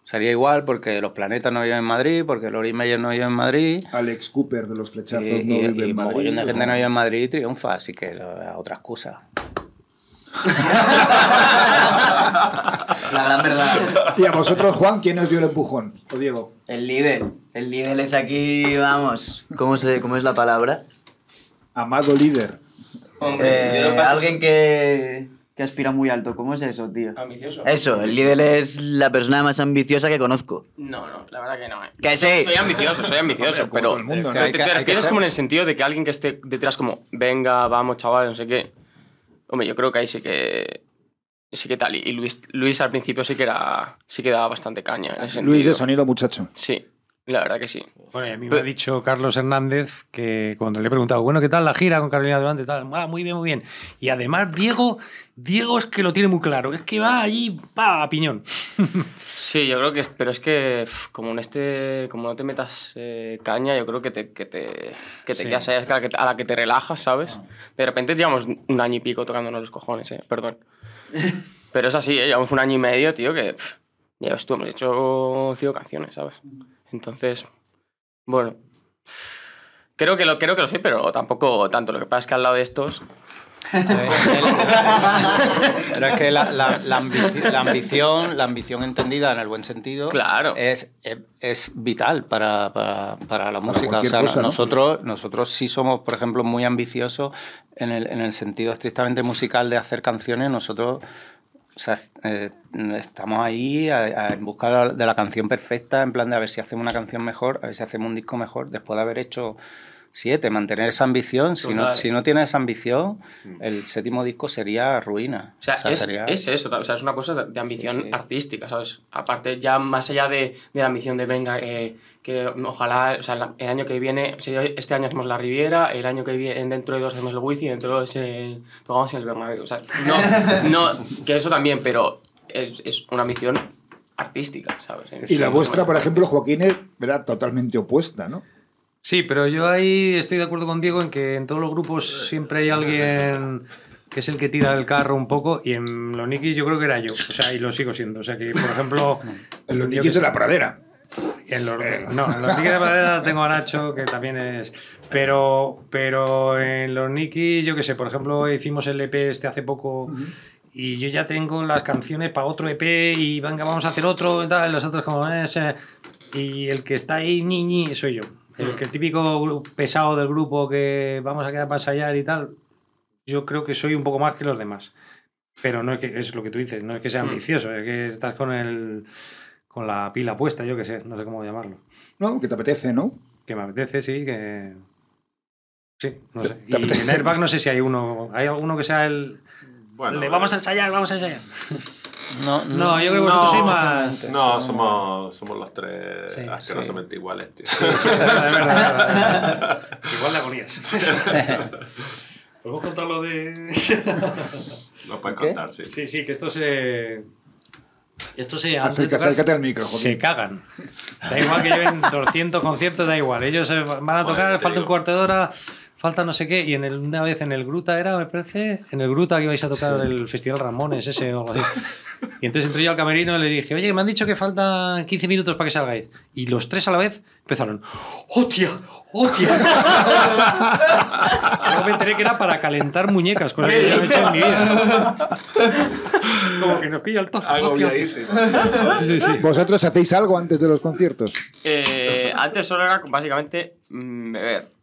Sería igual porque los planetas no viven en Madrid, porque Lori Meyer no vive en Madrid. Alex Cooper de los flechazos Y, no y, vive y en Madrid. mogollón de gente no vive en Madrid y triunfa, así que eh, otra excusa. La gran verdad. Y a vosotros, Juan, ¿quién os dio el empujón? O Diego. El líder. El líder es aquí, vamos. ¿Cómo, se, cómo es la palabra? Amado líder. Hombre, yo Eh, que- alguien que, que aspira muy alto. ¿Cómo es eso, tío? Ambicioso. Eso, el líder es la persona más ambiciosa que conozco. No, no, la verdad que no. eh. Que sí. Soy ambicioso, soy ambicioso, pero. todo el mundo, como en el sentido de que alguien que esté detrás como, venga, vamos, chaval, no sé qué. Hombre, yo creo que ahí sí que. Sí que tal. Y Luis, Luis al principio sí que era. Sí que daba bastante caña en ese Luis de sonido, muchacho. Sí, la verdad que sí. Bueno, a mí me Pero- ha dicho Carlos Hernández que cuando le he preguntado, bueno, ¿qué tal la gira con Carolina Durante? Tal, ah, muy bien, muy bien. Y además, Diego, Diego es que lo tiene muy claro, es que va allí, pa, a piñón. Sí, yo creo que pero es que como en este, como no te metas eh, caña, yo creo que te, que te, que te Sí. quedas ahí a la, que, a la que te relajas, ¿sabes? De repente llevamos un año y pico tocándonos los cojones, eh, perdón. Pero es así, ¿eh? llevamos un año y medio, tío, que pf, ya ves tú, hemos hecho cinco canciones, ¿sabes? Entonces, bueno, creo que lo, creo que lo sé, pero tampoco tanto. Lo que pasa es que al lado de estos, Pero es que la, la- la ambici- la ambición, la ambición entendida en el buen sentido, Claro. es, es, es vital para, para- para la música. O sea, cosa, ¿no? nosotros, nosotros sí somos, por ejemplo, muy ambiciosos en el, en el sentido estrictamente musical de hacer canciones. Nosotros o sea, eh, estamos ahí a- a- en busca de la canción perfecta, en plan de a ver si hacemos una canción mejor, a ver si hacemos un disco mejor, después de haber hecho siete, mantener esa ambición. Si no, si no tienes esa ambición, el séptimo disco sería ruina. O sea, es, sería- es eso, o sea, es una cosa de, de ambición Sí, sí. artística, ¿sabes? Aparte, ya más allá de, de la ambición de, venga, eh, que ojalá, o sea, el año que viene, este año hacemos la Riviera, el año que viene, dentro de dos hacemos el Wizzing, dentro de dos eh, tocamos en el Bernabéu, o sea, no, no, que eso también, pero es, es una ambición artística, ¿sabes? Y la vuestra, por ejemplo, Joaquín, era totalmente opuesta, ¿no? Sí, pero yo ahí estoy de acuerdo con Diego en que en todos los grupos siempre hay alguien que es el que tira el carro un poco y en los Nikis yo creo que era yo, o sea, y lo sigo siendo. O sea, que por ejemplo... En los que de la pradera. En los, no, en los Nikis de Pradera tengo a Nacho, que también es. Pero, pero en los Nikis, yo qué sé, por ejemplo, hicimos el EP este hace poco. Y yo ya tengo las canciones para otro EP y venga, vamos a hacer otro y tal, los otros como ese. Y el que está ahí, niñi, soy yo. El, que el típico pesado del grupo que vamos a quedar para ensayar y tal, yo creo que soy un poco más que los demás. Pero no es que es lo que tú dices, no es que sea ambicioso, es que estás con el con la pila puesta, yo qué sé, no sé cómo llamarlo. ¿No? Que te apetece, ¿no? Que me apetece, sí, que. Sí, no sé. ¿Te Y apetece? en Airbag no sé si hay uno. ¿Hay alguno que sea el. Bueno, Le vamos a ensayar, vamos a ensayar. No, No, yo creo que vosotros sois más. No, somos, somos los tres Sí, asquerosamente iguales, tío. Igual de agonías. ¿Podemos contar lo de.? Lo puedes ¿Qué? contar, sí. Sí, sí, que esto se. Esto se. antes de Acércate, tocar, acércate al micro, Se cagan. Da igual que lleven 200 conciertos, da igual. Ellos eh, van a tocar, falta un cuarto de hora, falta no sé qué. Y en el- una vez en el Gruta era, me parece, en el Gruta que ibais a tocar el Festival Ramones, ese o algo así. Y entonces entré yo al camerino y le dije, oye, me han dicho que faltan 15 minutos para que salgáis. Y los tres a la vez empezaron, ¡hostia! ¡hostia! Luego me enteré que era para calentar muñecas, cosa que yo no he hecho en mi vida. Como que nos pilla el toque. Agobiadísimo. Sí, sí. ¿Vosotros hacéis algo antes de los conciertos? Eh, antes solo era básicamente mm, beber.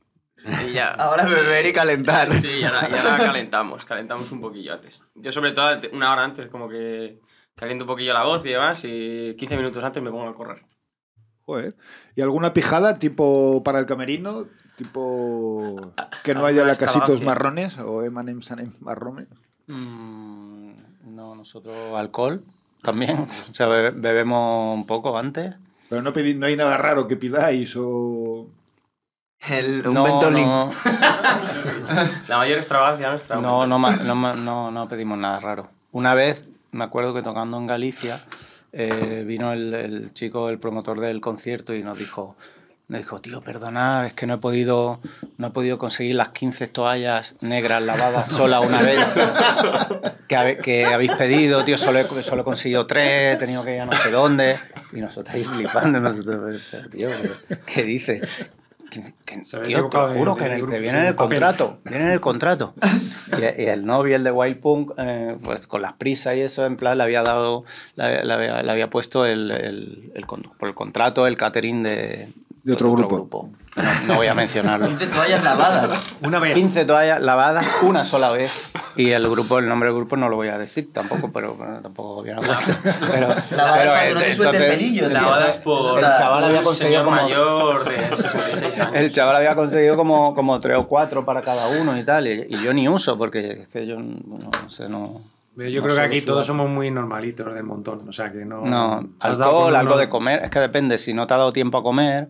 Y ya. Ahora beber y calentar. Sí, y ahora, y ahora calentamos, calentamos un poquillo antes. Yo sobre todo una hora antes como que caliento un poquillo la voz y demás y 15 minutos antes me pongo a correr. Joder. ¿Y alguna pijada tipo para el camerino? Tipo que no haya Alguna lacasitos marrones o M&M's marrones. Mm, no, nosotros alcohol también. O sea, be- bebemos un poco antes. Pero no, pedí- no hay nada raro que pidáis o... El, un no, Ventolin. no, La mayor extravagancia nuestra. no, no, no, no, no pedimos nada raro. Una vez, me acuerdo que tocando en Galicia, eh, vino el, el chico, el promotor del concierto, y nos dijo, nos dijo, tío, perdona, es que no he podido, no he podido conseguir las 15 toallas negras lavadas sola una vez que, habéis pedido, tío, solo he, solo he conseguido tres, he tenido que ir a no sé dónde, y nosotros ahí flipando, nosotros, tío, ¿qué- ¿qué dice? Que- que- tío, te lo de- juro de que, viene en el papel. contrato, viene en el contrato. Y, y el novio, el de Wild Punk, eh, pues con las prisas y eso, en plan, le había dado, le, le había, le había puesto el, el- el con- por el contrato el catering de, De otro grupo. No, no voy a mencionarlo. 15 toallas lavadas. Una vez. 15 toallas lavadas una sola vez. Y el grupo, el nombre del grupo no lo voy a decir tampoco, pero bueno, tampoco bien puesto. Pero, Lavadas pero, cuando no te eh, el entonces, pelillo. Lavadas por El chaval había conseguido como- mayor de 66 años. El chaval había conseguido como, como tres o cuatro para cada uno y tal. Y, y yo ni uso, porque es que yo no, no sé, no. Yo no creo que aquí todos somos muy normalitos del montón. O sea que no. No, alcohol, algo uno- de comer. Es que depende, si no te ha dado tiempo a comer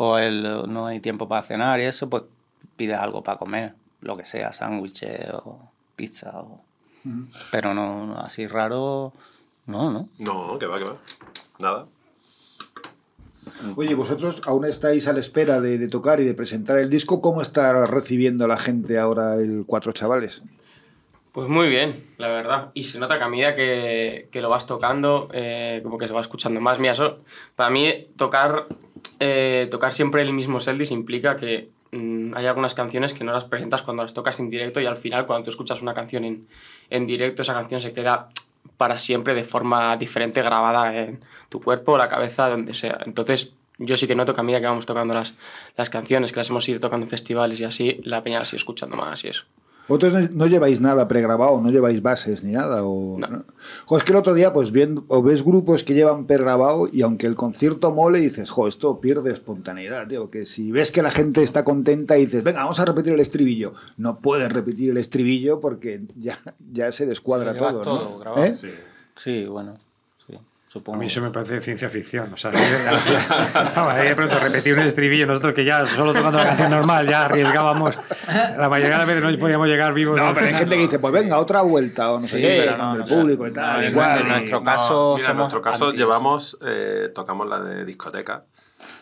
o el, no hay tiempo para cenar y eso, pues pides algo para comer. Lo que sea, sándwiches o pizza. O... Pero no, no, así raro, no, ¿no? No, que va, que va. Nada. Oye, vosotros aún estáis a la espera de, de tocar y de presentar el disco. ¿Cómo está recibiendo la gente ahora el Cuatro Chavales? Pues muy bien, la verdad. Y se nota que a medida que, que lo vas tocando, eh, como que se va escuchando más. Mira, eso, para mí tocar, eh, tocar siempre el mismo setlist implica que mm, hay algunas canciones que no las presentas cuando las tocas en directo y al final cuando tú escuchas una canción en, en directo, esa canción se queda para siempre de forma diferente grabada en tu cuerpo, la cabeza, donde sea. Entonces yo sí que noto que a medida que vamos tocando las, las canciones, que las hemos ido tocando en festivales y así, la peña la sigue escuchando más y eso. ¿Vosotros no, no lleváis nada pregrabado, no lleváis bases ni nada? O, No. ¿no? Jo, es que el otro día, pues viendo, o ves grupos que llevan pregrabado y aunque el concierto mole, dices, jo, esto pierde espontaneidad, tío. Que si ves que la gente está contenta y dices, venga, vamos a repetir el estribillo. No puedes repetir el estribillo porque ya, ya se descuadra todo ¿no? grabado. ¿Eh? Sí. Sí, bueno, sí, A supongo. mí eso me parece ciencia ficción. O sea, de pronto repetir un estribillo, nosotros que ya solo tocando la canción normal ya arriesgábamos. La mayoría de las veces no podíamos llegar vivos. No, pero hay gente que dice, pues venga, otra vuelta, o no sé Sí, qué, pero no, del no sé. público y tal. No, en- igual. en nuestro caso Mira, en somos nuestro caso anti- llevamos, eh, tocamos la de discoteca,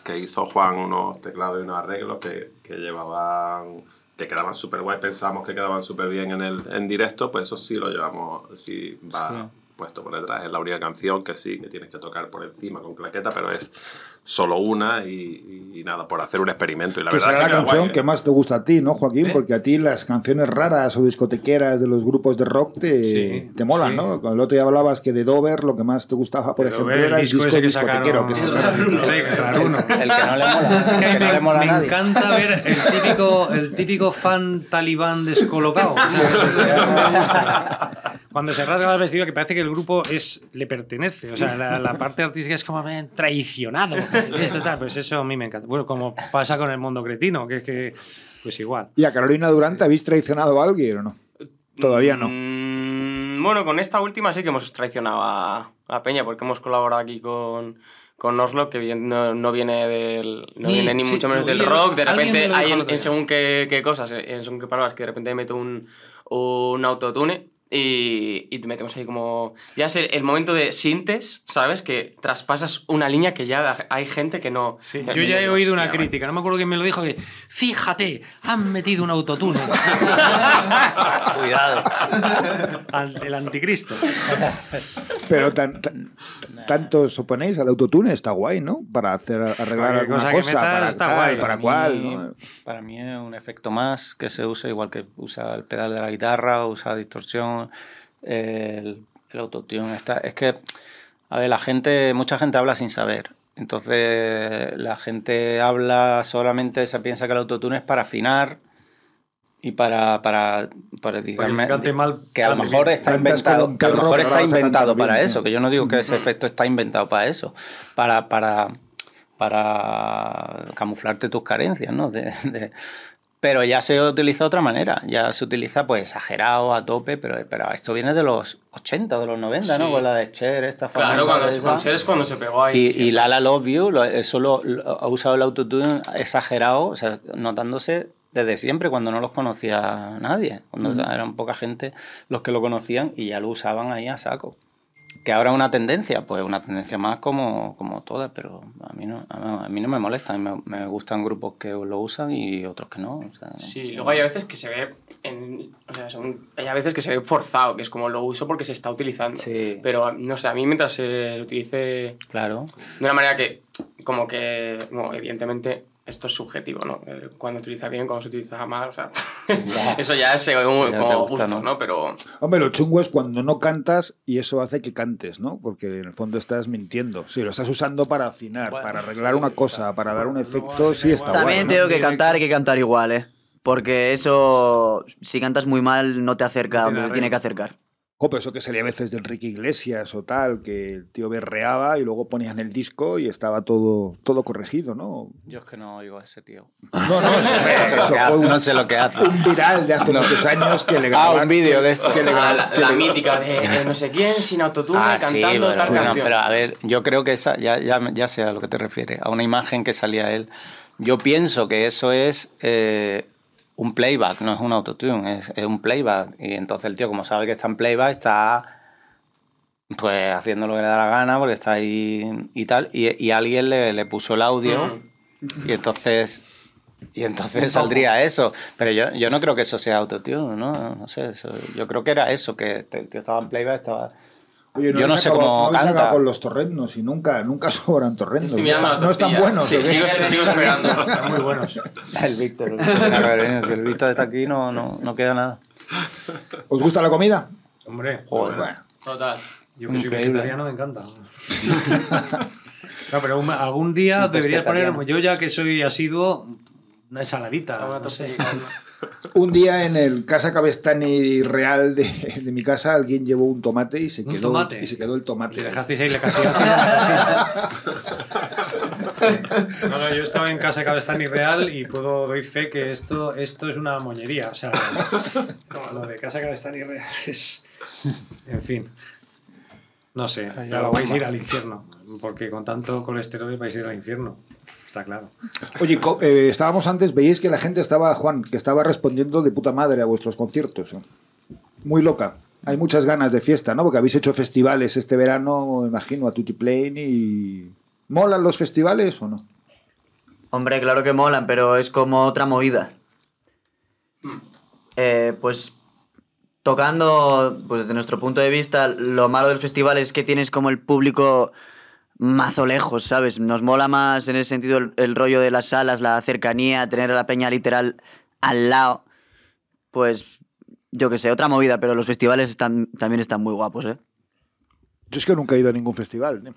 que hizo Juan unos teclados y unos arreglos que, que llevaban, que quedaban súper guay, pensamos que quedaban súper bien en el en directo, pues eso sí lo llevamos, sí va Sí. Puesto por detrás. Es la única canción que sí, que tienes que tocar por encima con claqueta, pero es solo una y, y nada, por hacer un experimento. Y la que verdad será es la que queda canción guay, ¿eh? que más te gusta a ti, ¿no, Joaquín? ¿Eh? Porque a ti las canciones raras o discotequeras de los grupos de rock te, Sí, te molan, sí. ¿no? Con el otro día hablabas que de Dover lo que más te gustaba, por ejemplo, era el disco ese que discotequero. sacaron- Que claro, uno. El que no le mola, el que no le mola a me nadie. encanta ver el típico, el típico fan talibán descolocado. Cuando se rasga el vestido, que parece que el grupo es le pertenece. O sea, la, la parte artística es como "Me han traicionado. Esto, tal. Pues eso a mí me encanta. Bueno, como pasa con el mundo cretino, que es que, pues igual. ¿Y a Carolina Durante habéis traicionado a alguien o no? Todavía no. Mm, bueno, con esta última sí que hemos traicionado a, a Peña, porque hemos colaborado aquí con, con Oslo, que bien- no, no viene del, no Sí, viene ni sí, mucho menos del rock. De repente hay en, en según qué, qué cosas, en según qué palabras, que de repente meto un, un autotune Y, y te metemos ahí como... Ya es el, el momento de sintes, ¿sabes? Que traspasas una línea que ya hay gente que no... Sí, que yo ya he oído una crítica, no me acuerdo quién me lo dijo, que fíjate, han metido un autotune. Cuidado. Al- el anticristo. Pero tan, tan- tanto os oponéis al autotune, está guay, ¿no? Para hacer arreglar Cualquier alguna cosa que cosa, metas para está tal, guay. para mí- cual, ¿no? Para mí es un efecto más que se usa igual que usa el pedal de la guitarra, usa distorsión, el, el autotune. Está, es que, a ver, la gente, mucha gente habla sin saber. Entonces, la gente habla solamente, se piensa que el autotune es para afinar y para, para, para digamos, mal, que a lo mejor está inventado, que a lo mejor está inventado para eso, que yo no digo que ese efecto está inventado para eso, para, para, para camuflarte tus carencias, ¿no? De- de- pero ya se utiliza de otra manera, ya se utiliza pues exagerado, a tope, pero, pero esto viene de los 80, de los 90, ¿no? Con la de Cher, esta Claro, famosa cuando, esa. con Cher es cuando se pegó ahí. Y, y Lala Love You, lo- eso lo, lo- ha usado el autotune exagerado, o sea, notándose desde siempre, cuando no los conocía nadie, cuando eran poca gente los que lo conocían y ya lo usaban ahí a saco. Que ahora es una tendencia, pues una tendencia más como, como todas, pero a mí no, a mí no me molesta, a mí me, me gustan grupos que lo usan y otros que no. o sea, no. Sí, luego hay a veces que se ve. En, o sea, son- hay a veces que se ve forzado, que es como lo uso porque se está utilizando. Sí. Pero no sé, a mí mientras se lo utilice Claro. de una manera que, como que, bueno, evidentemente, esto es subjetivo, ¿no? Cuando utiliza bien, cuando se utiliza mal, o sea, eso ya es según Sí, ya como gusta, gusto, ¿no? ¿no? Pero Hombre, lo chungo es cuando no cantas y eso hace que cantes, ¿no? Porque en el fondo estás mintiendo. Sí, lo estás usando para afinar, Bueno, para arreglar sí, una cosa, para dar un efecto, sí está. También tengo ¿no? que cantar, hay que cantar igual, ¿eh? Porque eso, si cantas muy mal, no te acerca No donde tiene te tiene que acercar. Pero eso que salía a veces de Enrique Iglesias o tal, que el tío berreaba y luego ponían el disco y estaba todo, todo corregido, ¿no? Yo es que no oigo a ese tío. No, no, eso, eso fue un, no sé lo que hace. un viral de hace muchos años que le Ah, grababan- un vídeo de esto. que le Ah, la, que la le- mítica de no sé quién sin autotune Ah, sí, cantando pero, tal bueno, canción. pero a ver, yo creo que esa, ya, ya, ya sé a lo que te refieres, a una imagen que salía él. Yo pienso que eso es eh, un playback, no es un autotune, es, es un playback. Y entonces el tío, como sabe que está en playback, está pues haciendo lo que le da la gana porque está ahí y tal. Y, y alguien le, le puso el audio y entonces... Y entonces saldría eso. Pero yo, yo no creo que eso sea autotune, ¿no? No sé. eso- yo creo que era eso, que el tío estaba en playback, estaba... Oye, Yo no sé cómo canta. acabado con los torrendos y nunca, nunca sobran torrendos. Estoy No, están- no buenos. Sí, sigo, sigo esperando. Están muy buenos. El Víctor. el Víctor, claro, si el Víctor está aquí, no, no, no queda nada. ¿Os gusta la comida? Hombre, Joder. Bueno, Total. yo que soy vegetariano me encanta. No, pero un- algún día deberías poner, yo ya que soy asiduo, una ensaladita. Una no sé. Un día en el Casa Cabestani Real de, de mi casa alguien llevó un tomate y se ¿Un quedó, tomate? Y se quedó el tomate. Le dejasteis ahí, le castigaste. No, no, yo estaba en casa de Cabestani Real y puedo doy fe que esto, esto es una moñería. O sea, no, lo de casa Cabestani Real es. En fin. No sé, claro, la vais a ir al infierno. Porque con tanto colesterol vais a ir al infierno. Está claro. Oye, eh, estábamos antes, veíais que la gente estaba, Juan, que estaba respondiendo de puta madre a vuestros conciertos. Muy loca. Hay muchas ganas de fiesta, ¿no? Porque habéis hecho festivales este verano, me imagino, a Tutti Plane y... ¿Molan los festivales o no? Hombre, claro que molan, pero es como otra movida. Eh, pues tocando, pues desde nuestro punto de vista, lo malo del festival es que tienes como el público mazo lejos, ¿sabes? Nos mola más en ese sentido el, el rollo de las salas, la cercanía, tener a la peña literal al lado. Pues yo qué sé, otra movida, pero los festivales están, también están muy guapos, ¿eh? Yo es que nunca he ido a ningún festival. ¿eh?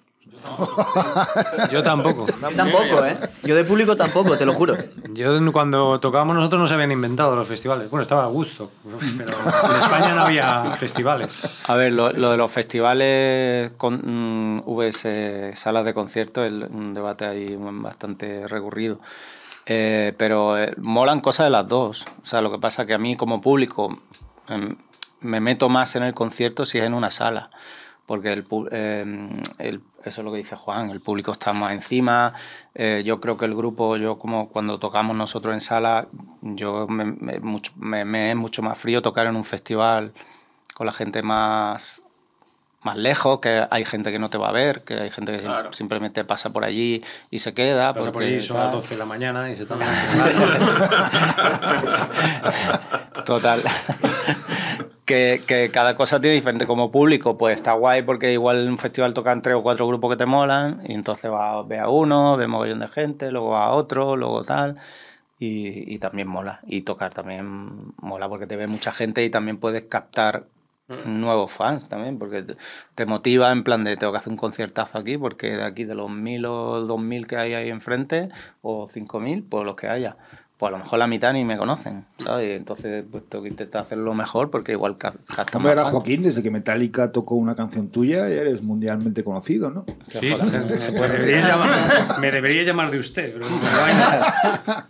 Yo tampoco. Yo tampoco, ¿eh? Yo de público tampoco, te lo juro. Yo cuando tocábamos nosotros no se habían inventado los festivales. Bueno, estaba a gusto, pero en España no había festivales. A ver, lo, lo de los festivales con mm, VS, salas de conciertos, es un debate ahí bastante recurrido. Eh, pero eh, molan cosas de las dos. O sea, lo que pasa que a mí como público em, me meto más en el concierto si es en una sala. Porque el, em, el- eso es lo que dice Juan, el público está más encima. Eh, yo creo que el grupo, yo como cuando tocamos nosotros en sala, yo me, me- mucho- me- me es mucho más frío tocar en un festival con la gente más, más lejos, que hay gente que no te va a ver, que hay gente que Claro. simplemente pasa por allí y se queda. Pasa por porque, allí, son las tal. 12 de la mañana y se están Total. que, que cada cosa tiene diferente. Como público, pues está guay porque igual en un festival tocan tres o cuatro grupos que te molan y entonces va, ve a uno, ve mogollón de gente, luego a otro, luego tal. Y, y también mola. Y tocar también mola porque te ve mucha gente y también puedes captar nuevos fans también, porque te- te motiva en plan de tengo que hacer un conciertazo aquí, porque de aquí de los mil o dos mil que hay ahí enfrente, o cinco mil, pues los que haya, pues a lo mejor la mitad ni me conocen, ¿sabes? Y entonces pues tengo que intentar hacerlo mejor porque igual ahora fans. Joaquín, desde que Metallica tocó una canción tuya, ya eres mundialmente conocido, ¿no? Sí, me debería llamar, me debería llamar de usted, pero no hay nada.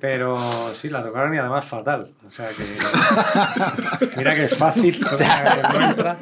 Pero sí, la tocaron y además fatal. O sea que. Mira que es fácil tocar nuestra.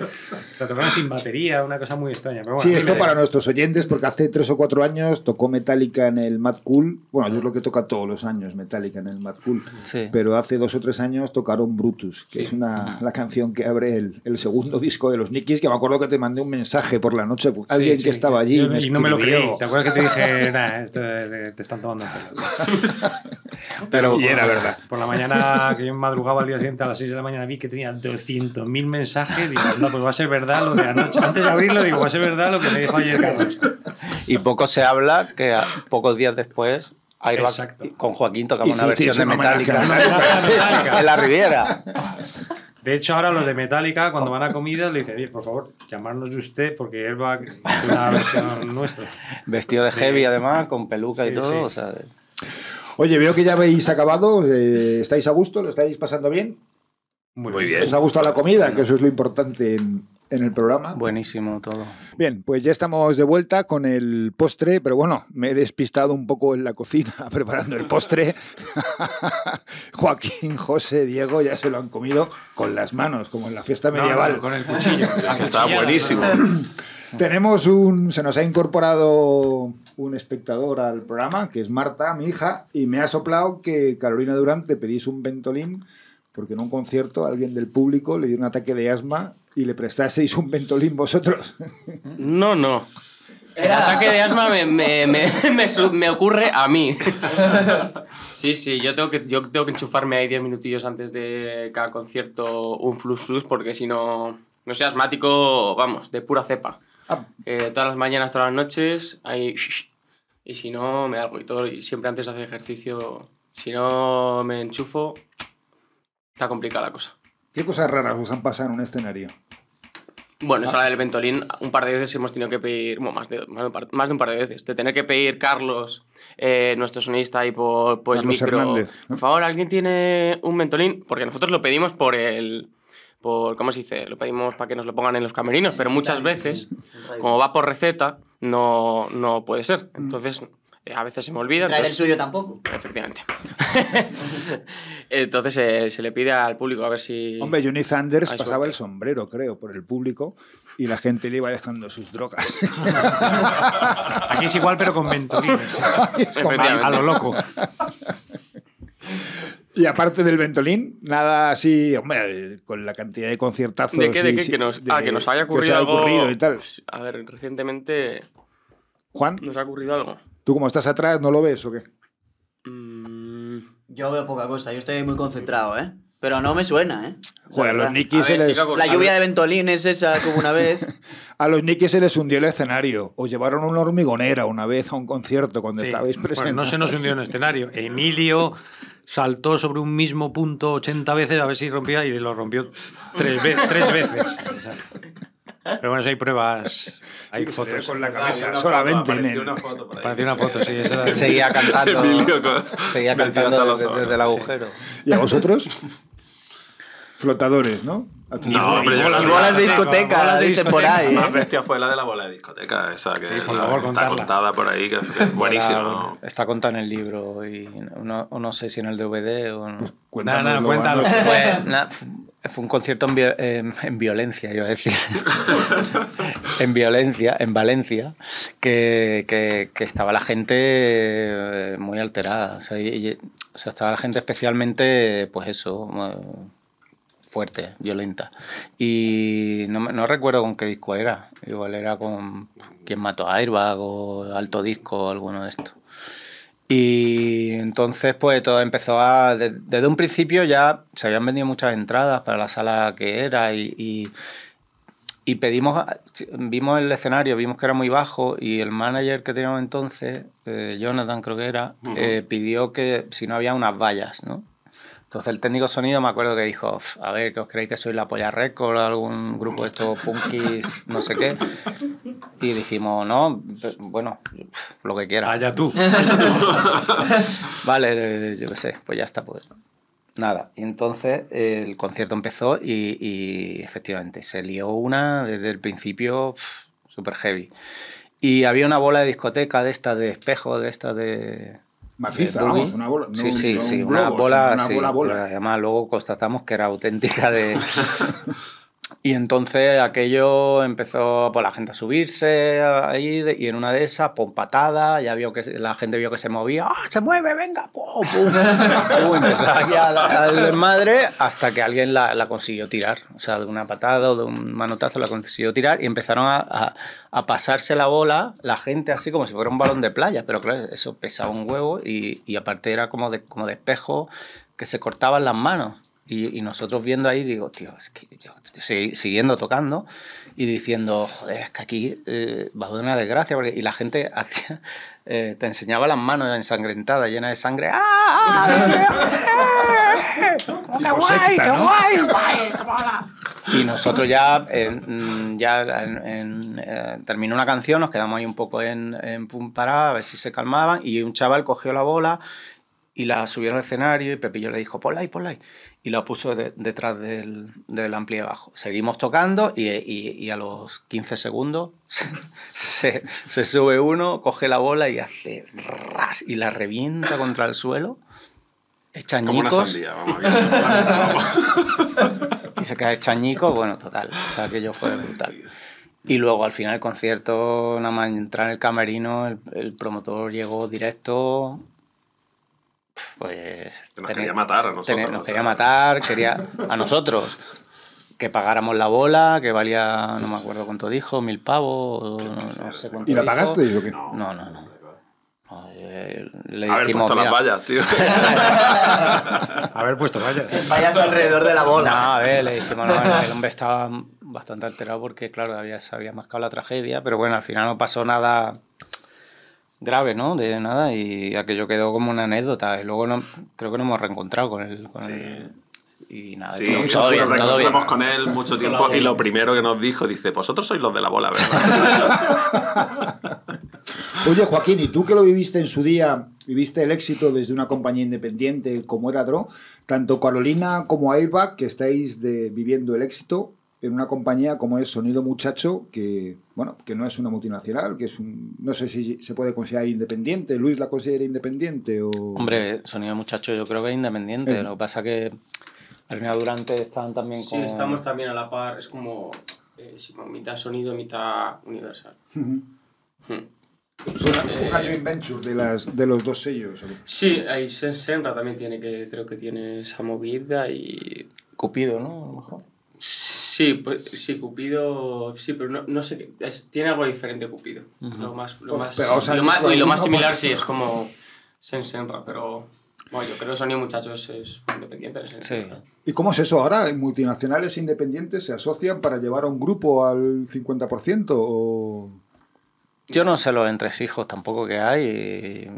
La tocaron sin batería, una cosa muy extraña. Pero bueno, Sí, esto me- para nuestros oyentes, porque hace tres o cuatro años tocó Metallica en el Mad Cool. Bueno, yo es lo que toca todos los años Metallica en el Mad Cool. Sí. Pero hace dos o tres años tocaron Brutus, que es una, la canción que abre el, el segundo disco de los Nikis, que me acuerdo que te mandé un mensaje por la noche, pues, alguien Sí, que estaba allí. yo- me y no me lo creí. ¿Te acuerdas que te dije, nah, esto, eh, te están tomando el pelo? Pero Y era verdad. Por la mañana, que yo madrugaba al día siguiente a las 6 de la mañana, vi que tenía 200.000 mensajes. Digo, no, pues va a ser verdad lo de anoche. Antes de abrirlo, digo, va a ser verdad lo que me dijo ayer Carlos. Y poco se habla que a- pocos días después Airbag Exacto. con Joaquín tocamos una versión de Metallica en la Riviera. De hecho, ahora los de Metallica, cuando van a comidas, le dicen, oye, por favor, llamarnos de usted, porque él va a una versión nuestra. Vestido de heavy además, con peluca y Sí, todo. sí. O sea, Oye, veo que ya habéis acabado. eh, ¿Estáis a gusto? ¿Lo estáis pasando bien? Muy bien. ¿Os ha gustado la comida? Que eso es lo importante en, en el programa. buenísimo todo. Bien, pues ya estamos de vuelta con el postre, pero bueno, me he despistado un poco en la cocina preparando el postre. Joaquín, José, Diego ya se lo han comido con las manos, como en la fiesta No, medieval. no, con el cuchillo. Está buenísimo. ¿no? Tenemos un, se nos ha incorporado un espectador al programa, que es Marta, mi hija, y me ha soplado que Carolina Durán te pedís un ventolín porque en un concierto alguien del público le dio un ataque de asma y le prestasteis un ventolín vosotros. No, no. El ataque de asma me, me, me, me ocurre a mí. Sí, sí, yo tengo que, yo tengo que enchufarme ahí 10 minutillos antes de cada concierto un flux flux porque si no, no soy asmático, vamos, de pura cepa. Ah. Que todas las mañanas, todas las noches, ahí... Y si no, me da algo. Y, todo, y siempre antes de hacer ejercicio, si no me enchufo, está complicada la cosa. ¿Qué cosas raras os han pasado en un escenario? Bueno, esa del Ventolín, un par de veces hemos tenido que pedir, bueno, más de, más de, un, par, de veces, de tener que pedir Carlos, eh, nuestro sonista, ahí por, por el micro. Hernández, ¿no? Por favor, ¿alguien tiene un Ventolín? Porque nosotros lo pedimos por el. Por, ¿Cómo se dice? Lo pedimos para que nos lo pongan en los camerinos, pero muchas veces, como va por receta, no, no puede ser. Entonces, a veces se me olvida. Traer el entonces- suyo tampoco. Efectivamente. Entonces eh, se le pide al público a ver si. Hombre, Johnny Sanders pasaba suerte. el sombrero, creo, por el público y la gente le iba dejando sus drogas. Aquí es igual, pero con ventolines. A lo loco. y aparte del ventolín, nada así, hombre, con la cantidad de conciertazos. ¿De qué? ¿De qué? Que nos, de- ah, que nos haya ocurrido algo. ocurrido y tal. Pues, A ver, recientemente Juan, nos ha ocurrido algo. ¿Tú como estás atrás no lo ves o qué? Mm, Yo veo poca cosa, yo estoy muy concentrado, ¿eh? Pero no me suena, ¿eh? Joder, a los. Nikis se les. La lluvia de ventolines esa como una vez. a los Nikis se les hundió el escenario. Os llevaron una hormigonera una vez a un concierto cuando Sí. estabais Bueno, presentes. no se nos hundió el escenario. Emilio saltó sobre un mismo punto 80 veces a ver si rompía y lo rompió tres, ve- tres veces. Pero bueno, si hay pruebas, hay ve fotos. con la cabeza una solamente apareció una foto por ahí. Parecía una foto, sí. esa Seguía cantando. Seguía cantando desde, el sí. agujero. ¿Y a vosotros? Flotadores, ¿no? No, hombre, yo Y la- bolas de discoteca, bolas de dicen por ahí, La más ¿eh? bestia fue la de la bola de discoteca, esa que Sí, por esa favor, está contarla. contada por ahí, que que es buenísimo. Era- está contado en el libro y no, no sé si en el DVD o no. Nada, cuéntalo. Fue, na- fue un concierto en, vi- en- en violencia, iba a decir. en violencia, en Valencia, que, que- que estaba la gente eh, muy alterada. O sea, y- y- o sea, estaba la gente especialmente, pues eso, eh, fuerte, violenta. Y no, no recuerdo con qué disco era. Igual era con Quién mató a Airbag o Alto Disco o alguno de estos. Y entonces, pues todo empezó a. de- desde un principio ya se habían vendido muchas entradas para la sala que era y. y- y pedimos, vimos el escenario, vimos que era muy bajo y el manager que teníamos entonces, eh, Jonathan creo que era, eh, pidió que si no había unas vallas, ¿no? Entonces el técnico sonido me acuerdo que dijo, "Uf, a ver, que os creéis que sois la Polla Record, algún grupo de estos punkis, no sé qué. Y dijimos, no, bueno, lo que quieras. Allá tú. Vale, yo qué sé, pues ya está, pues. Nada, y entonces eh, el concierto empezó y, y efectivamente se lió una desde el principio súper heavy. Y había una bola de discoteca de estas de espejo, de estas de... Maciza, vamos, una bola. no sí, sí, sí, un una bola, una sí, además luego constatamos que era auténtica de... Y entonces aquello empezó por la gente a subirse ahí y en una de esas, pum, patada, ya vio que la gente vio que se movía, ¡ah, se mueve, venga! ¡Pum, pum! Pum, aquí desmadre hasta que alguien la, la consiguió tirar. O sea, de una patada o de un manotazo la consiguió tirar y empezaron a, a- a pasarse la bola, la gente así como si fuera un balón de playa, pero claro, eso pesaba un huevo y, y aparte era como de, como de espejo que se cortaban las manos. Y, y nosotros viendo ahí, digo, tío, es que yo estoy siguiendo tocando y diciendo, joder, es que aquí eh, va a haber una desgracia. Porque, y la gente hacía, eh, te enseñaba las manos ensangrentadas, llenas de sangre. ¡Ah! ¡Qué Tipo guay, secta, qué guay, guay, tómala! Y nosotros ya, en- ya en- en- eh, terminó una canción, nos quedamos ahí un poco en, en pum a ver si se calmaban, y un chaval cogió la bola y la subió al escenario y Pepillo le dijo, ponla ahí, ponla ahí. Y la puso de- detrás del, del ampli abajo. Seguimos tocando y, y- y a los 15 segundos se, se sube uno, coge la bola y hace ras y la revienta contra el suelo. Echa Como una sandía, vamos y se cae chañico, bueno, total. O sea, aquello fue brutal. Y luego al final del concierto, nada más entrar en el camerino, el, el promotor llegó directo. Pues. Nos tener- quería matar a nosotros. tener- nos o quería matar, quería a nosotros. Que pagáramos la bola, que valía, no me acuerdo cuánto dijo, mil pavos, no, no sé cuánto ¿Y la dijo. qué? No, no, no. No, eh, le Haber dijimos, puesto las "Mira, vallas, tío. Haber puesto vallas. Vayas alrededor de la No, bola. a ver, le dijimos, no, el- el hombre estaba bastante alterado porque, claro, había, se había mascado la tragedia, pero bueno, al final no pasó nada grave, ¿no? De nada, y aquello quedó como una anécdota. Y luego no, creo que nos hemos reencontrado con él. Con él. Y nada, Sí, todo, bien, todo bien. reencontramos con él mucho tiempo y lo primero que nos dijo, dice, vosotros sois los de la bola, ¿verdad? Oye, Joaquín, ¿y tú que lo viviste en su día, viviste el éxito desde una compañía independiente como era Dro, tanto Carolina como Airbag, que estáis de- viviendo el éxito en una compañía como es Sonido Muchacho, que bueno, que no es una multinacional, que es un, no sé si se puede considerar independiente. Luis la considera independiente o Hombre, Sonido Muchacho yo creo que es independiente. Eh. Lo que pasa que Arena Durante están también con... Sí, estamos también a la par. Es como, eh, como mitad sonido, mitad universal. Hmm. Es una, una joint venture de las de los dos sellos. Sí, ahí Sen- Senra también tiene que, creo que tiene esa movida y... Cupido, ¿no? A lo mejor. Sí, pues, sí, Cupido, sí, pero no, no sé, qué- es- tiene algo diferente Cupido. Lo más, lo Oh, más, pero, o sea, lo más- y lo más similar pues- sí es como Sen Senra, pero bueno, yo creo que Sonido Muchachos es independiente en Sí. ¿Y cómo es eso ahora? ¿Multinacionales independientes se asocian para llevar a un grupo al 50% o...? Yo no sé los entresijos tampoco que hay. y,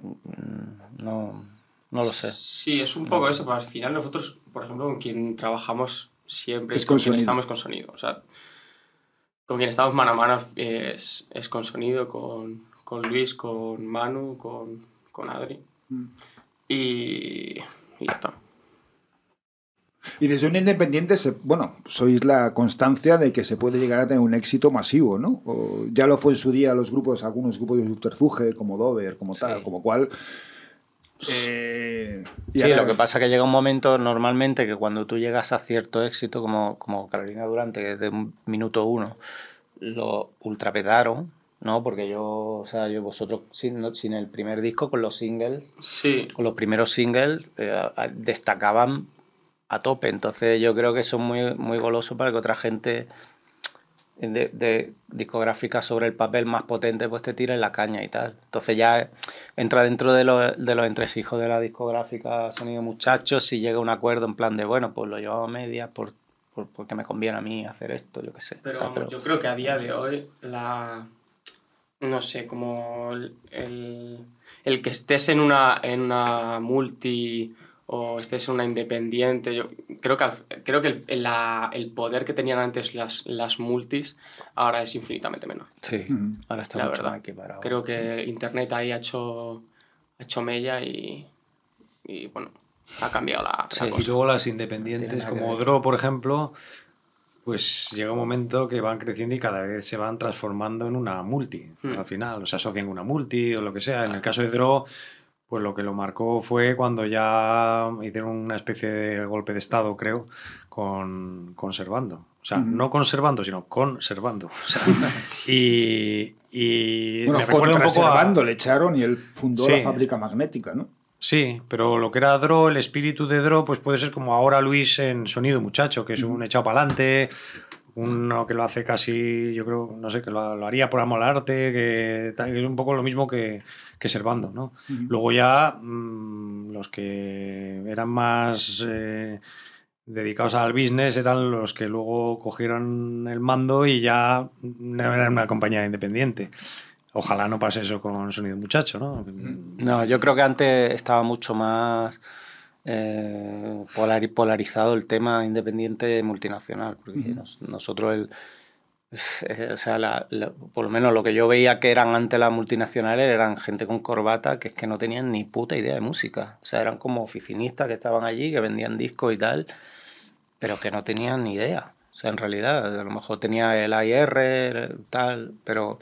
no, no lo sé. Sí, es un poco eso, pero al final nosotros, por ejemplo, con quien trabajamos siempre Es con, con quien sonido. estamos con sonido. O sea, con quien estamos mano a mano es, es con sonido, con, con Luis, con Manu, con, con Adri. Mm. Y, y ya está. Y desde un independiente, se, bueno, sois la constancia de que se puede llegar a tener un éxito masivo, ¿no? O ya lo fue en su día los grupos, algunos grupos de subterfuge, como Dover, como tal, Sí. como cual. Eh, y Sí, ahora- lo que pasa es que llega un momento normalmente que cuando tú llegas a cierto éxito, como, como Carolina Durante, que desde un minuto uno lo ultrapetaron, ¿no? Porque yo, o sea, yo vosotros sin, no- sin el primer disco, con los singles, Sí, con los primeros singles, eh, destacaban a tope. Entonces yo creo que son muy, muy golosos para que otra gente de, de discográfica sobre el papel más potente pues te tire la caña y tal. Entonces ya entra dentro de, lo- de los entresijos de la discográfica Sonido Muchachos si llega un acuerdo en plan de, bueno, pues lo llevamos a medias por, por- porque me conviene a mí hacer esto, yo qué sé. Pero tal, yo creo que a día de hoy la no sé, como el, el, el que estés en una en una multi o estés en una independiente, yo creo que creo que el, el- la- el poder que tenían antes las, las multis ahora es infinitamente menor. Sí, Ujú. ahora está La mucho verdad. más equiparado. Creo que internet ahí ha hecho ha hecho mella y, y bueno, ha cambiado la, la Sí. Y luego las independientes, como. Dro, por ejemplo, pues llega un momento que van creciendo y cada vez se van transformando en una multi. Hmm. Al final, o se asocian con una multi o lo que sea. En el caso de Dro, pues lo que lo marcó fue cuando ya hicieron una especie de golpe de estado, creo, con conservando. O sea, no conservando, sino conservando. O sea, y y Bueno, me recuerda un poco a... contra le echaron y él fundó Sí. la fábrica magnética, ¿no? Sí, pero lo que era Dro, el espíritu de Dro, pues puede ser como ahora Luis en Sonido Muchacho, que es un echado para adelante, uno que lo hace casi, yo creo, no sé, que lo, lo haría por amor al arte, que, que es un poco lo mismo que, que Servando, ¿no? Luego ya mm, los que eran más eh, dedicados al business eran los que luego cogieron el mando y ya no eran una compañía independiente. Ojalá no pase eso con Sonido Muchacho, ¿no? No, yo creo que antes estaba mucho más eh, polari- polarizado el tema independiente multinacional, porque nos- nosotros el, o sea, la- la- por lo menos lo que yo veía que eran antes las multinacionales eran gente con corbata que es que no tenían ni puta idea de música, o sea, eran como oficinistas que estaban allí, que vendían discos y tal, pero que no tenían ni idea. O sea, en realidad, a lo mejor tenía el AIR, tal, pero...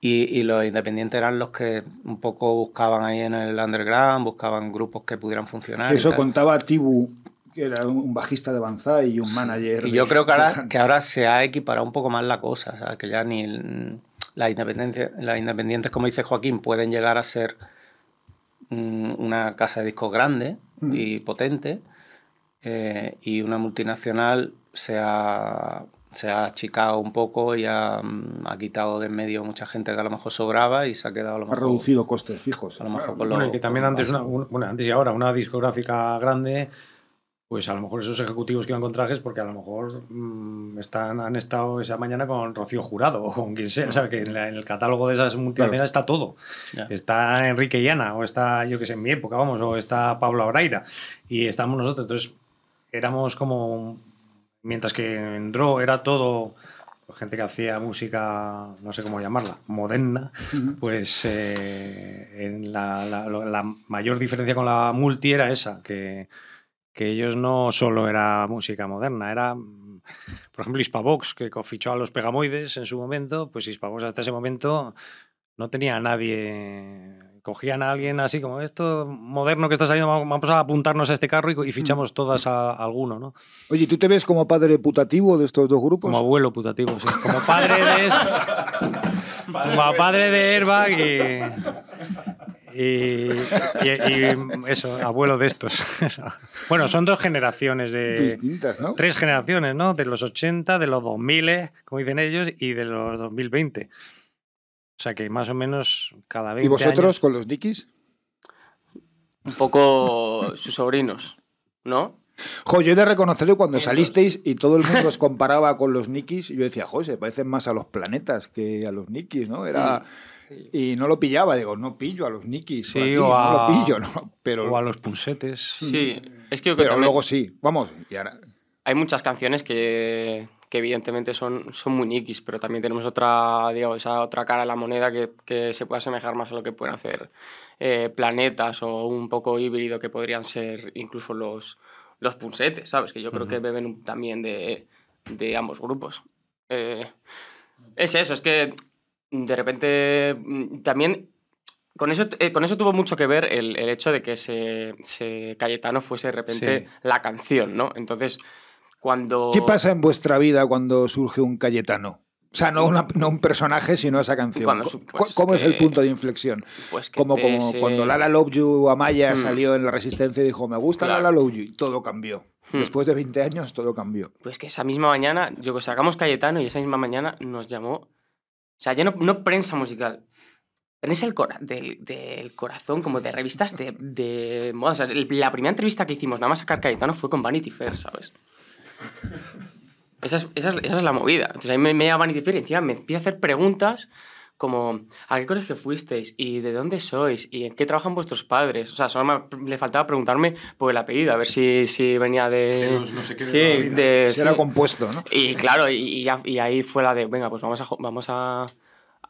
Y, y los independientes eran los que un poco buscaban ahí en el underground, buscaban grupos que pudieran funcionar. Eso contaba Tibu, que era un bajista de Banzai y un manager. Y de- yo creo que ahora, que ahora se ha equiparado un poco más la cosa, o sea, que ya ni el- las independencias, las independientes, como dice Joaquín, pueden llegar a ser mm, una casa de discos grande y potente, eh, y una multinacional se ha, se ha achicado un poco y ha, mm, ha quitado de en medio mucha gente que a lo mejor sobraba y se ha quedado a lo Ha mejor, reducido costes fijos. a lo mejor claro. con lo- Bueno, y que también antes, una, un- bueno, antes y ahora, una discográfica grande, pues a lo mejor esos ejecutivos que iban con trajes, porque a lo mejor mm, están, han estado esa mañana con Rocío Jurado o con quien sea. O sea, que en, la- en el catálogo de esas multinacionales está todo. Está Enrique y Ana, o está, yo que sé, en mi época, vamos, o está Pablo Abraira, y estamos nosotros. Entonces, éramos como. Mientras que en Dro era todo gente que hacía música, no sé cómo llamarla, moderna, pues eh, en la, la- la mayor diferencia con la multi era esa, que, que ellos no solo era música moderna, era, mm, por ejemplo, Hispavox, que fichó a los Pegamoides en su momento, pues Hispavox hasta ese momento no tenía a nadie. Cogían a alguien así como esto, moderno que está saliendo, vamos a apuntarnos a este carro y, y fichamos todas a, a alguno, ¿no? Oye, ¿tú te ves como padre putativo de estos dos grupos? Como abuelo putativo, sí. Como padre de esto. como padre de Airbag y, y, y- y eso, abuelo de estos. bueno, son dos generaciones de... Distintas, ¿no? Tres generaciones, ¿no? De los 80, de los 2000, como dicen ellos, y de los 2020. O sea que más o menos cada 20 ¿Y vosotros años- con los Dickies? Un poco sus sobrinos, ¿no? Jo, yo he de reconocerlo cuando salisteis y todo el mundo os comparaba con los Nikis, y yo decía, jo, se parecen más a los planetas que a los Nikis, ¿no? Era... Y no lo pillaba, digo, no pillo a los Nikis, Sí, o no a- lo pillo, ¿no? Pero, o a los punsetes. Sí, es que yo creo que pero también luego sí, vamos, y ahora... hay muchas canciones que, que evidentemente son, son muy nikis, pero también tenemos otra, digamos, esa otra cara de la moneda que, que se puede asemejar más a lo que pueden hacer eh, planetas o un poco híbrido que podrían ser incluso los, los punsetes, ¿sabes? Que yo creo que beben también de, de ambos grupos. Eh, es eso, es que de repente mm, también con eso, eh, con eso tuvo mucho que ver el, el hecho de que ese, ese Cayetano fuese de repente Sí. la canción, ¿no? Entonces, cuando... ¿Qué pasa en vuestra vida cuando surge un Cayetano? O sea, no, una- no un personaje, sino esa canción. Cuando pues ¿Cómo es el punto de inflexión? Pues Como, te como se- cuando Lala Love You Amaya Mm. salió en La Resistencia y dijo, me gusta Claro. Lala Love You, y todo cambió. Mm. Después de 20 años, todo cambió. Pues que esa misma mañana, yo que sacamos Cayetano y esa misma mañana nos llamó. O sea, ya no, no prensa musical. Prensa el del, del corazón, como de revistas de, de moda. O sea, la primera entrevista que hicimos, nada más sacar Cayetano, fue con Vanity Fair, ¿sabes? Esa es, esa es- esa es la movida. Entonces ahí me, me llama Vanity Fair y encima me empieza a hacer preguntas como ¿a qué colegio fuisteis? ¿Y de dónde sois? ¿Y en qué trabajan vuestros padres? O sea, solo me- le faltaba preguntarme por el apellido, a ver si, si venía de... No sé qué sí, de... Será sí. compuesto, ¿no? Y claro, y, y ya- y ahí fue la de, venga, pues vamos a, vamos a-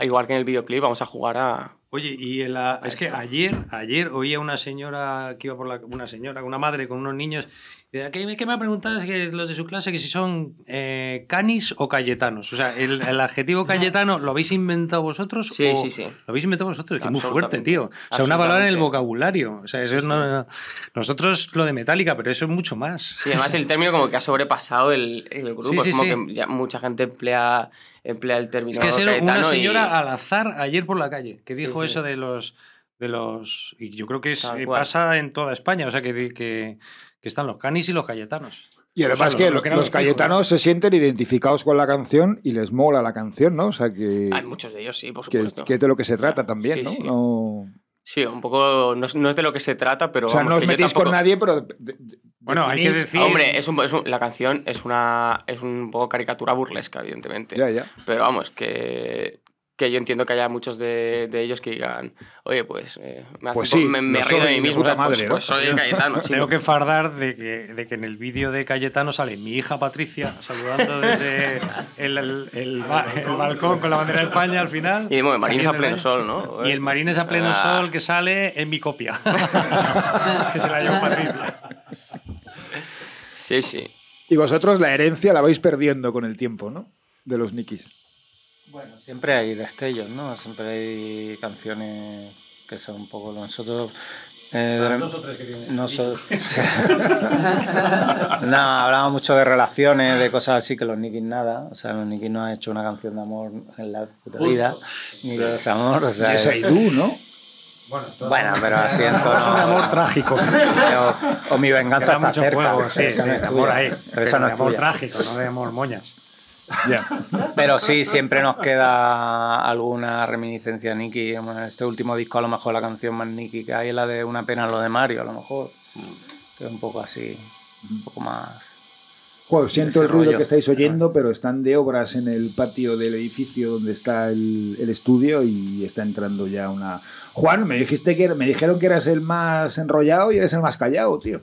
igual que en el videoclip, vamos a jugar a... Oye, y en la- es que ayer, ayer oía una señora que iba por la, una señora, una madre con unos niños, y decía, ¿qué, me- qué me ha preguntado que los de su clase que si son eh, canis o cayetanos? O sea, el, el adjetivo cayetano, ¿lo habéis inventado vosotros? Sí, o sí, sí. Lo habéis inventado vosotros, que es muy fuerte, tío. O sea, una palabra en el vocabulario. O sea, eso es no- nosotros lo de metálica, pero eso es mucho más. Sí, además el término como que ha sobrepasado el, el grupo. Sí, sí, es como sí. que ya mucha gente emplea, emplea el término Es que ser una y- señora al azar ayer por la calle que dijo Sí, sí. eso de los de los y yo creo que es, eh, pasa en toda España, o sea que, que, que están los canis y los cayetanos. Y además O sea, que lo- lo que eran los cayetanos se sienten identificados con la canción y les mola la canción, ¿no? O sea que, Hay muchos de ellos, sí, por que, supuesto. que es de lo que se trata también, Sí, ¿no? sí. No- Sí, un poco, no es, no es de lo que se trata, pero o sea, vamos, no os metéis con nadie, pero... de- de- de- Bueno, hay que decir- Hombre, es un, es un- la canción es una es un poco caricatura burlesca, evidentemente. Ya, ya. Pero vamos, que, que yo entiendo que haya muchos de, de ellos que digan, oye, pues eh, me, hace Pues poco- sí, me, río de mí mismo. Pues- madre, pues, ¿no? soy Cayetano, Tengo que fardar de que, de que en el vídeo de Cayetano sale mi hija Patricia saludando desde el, el- el ba- el balcón con la bandera de España al final. Y bueno, Marines a pleno sol, ¿no? Y el Marines a pleno Ah. sol que sale en mi copia. que se la llevo Patricia. Sí, sí. Y vosotros la herencia la vais perdiendo con el tiempo, ¿no? De los Nikis. Bueno, siempre hay destellos, ¿no? Siempre hay canciones que son un poco nosotros. eh, Dos o tres que tienes. Noso- no, hablamos mucho de relaciones, de cosas así que los Nikis nada. O sea, los Nikis no han hecho una canción de amor en la puta vida, ni de desamor. O sea, Yes, I do, ¿no? bueno, pero así en tono. Es un amor trágico. O, o mi venganza Queda está cerca. juego, sí, sí, no es de tuya. amor ahí. Pero esa no es amor tuya. trágico, no de amor moñas. Pero sí, siempre nos queda alguna reminiscencia Nicky. En este último disco, a lo mejor la canción más Nicky que hay es la de Una pena lo de Mario, a lo mejor. Que es un poco así, un poco más. Joder, siento el ruido rollo. que estáis oyendo, pero están de obras en el patio del edificio donde está el, el estudio y está entrando ya una. Juan, me dijiste que me dijeron que eras el más enrollado y eres el más callado, tío.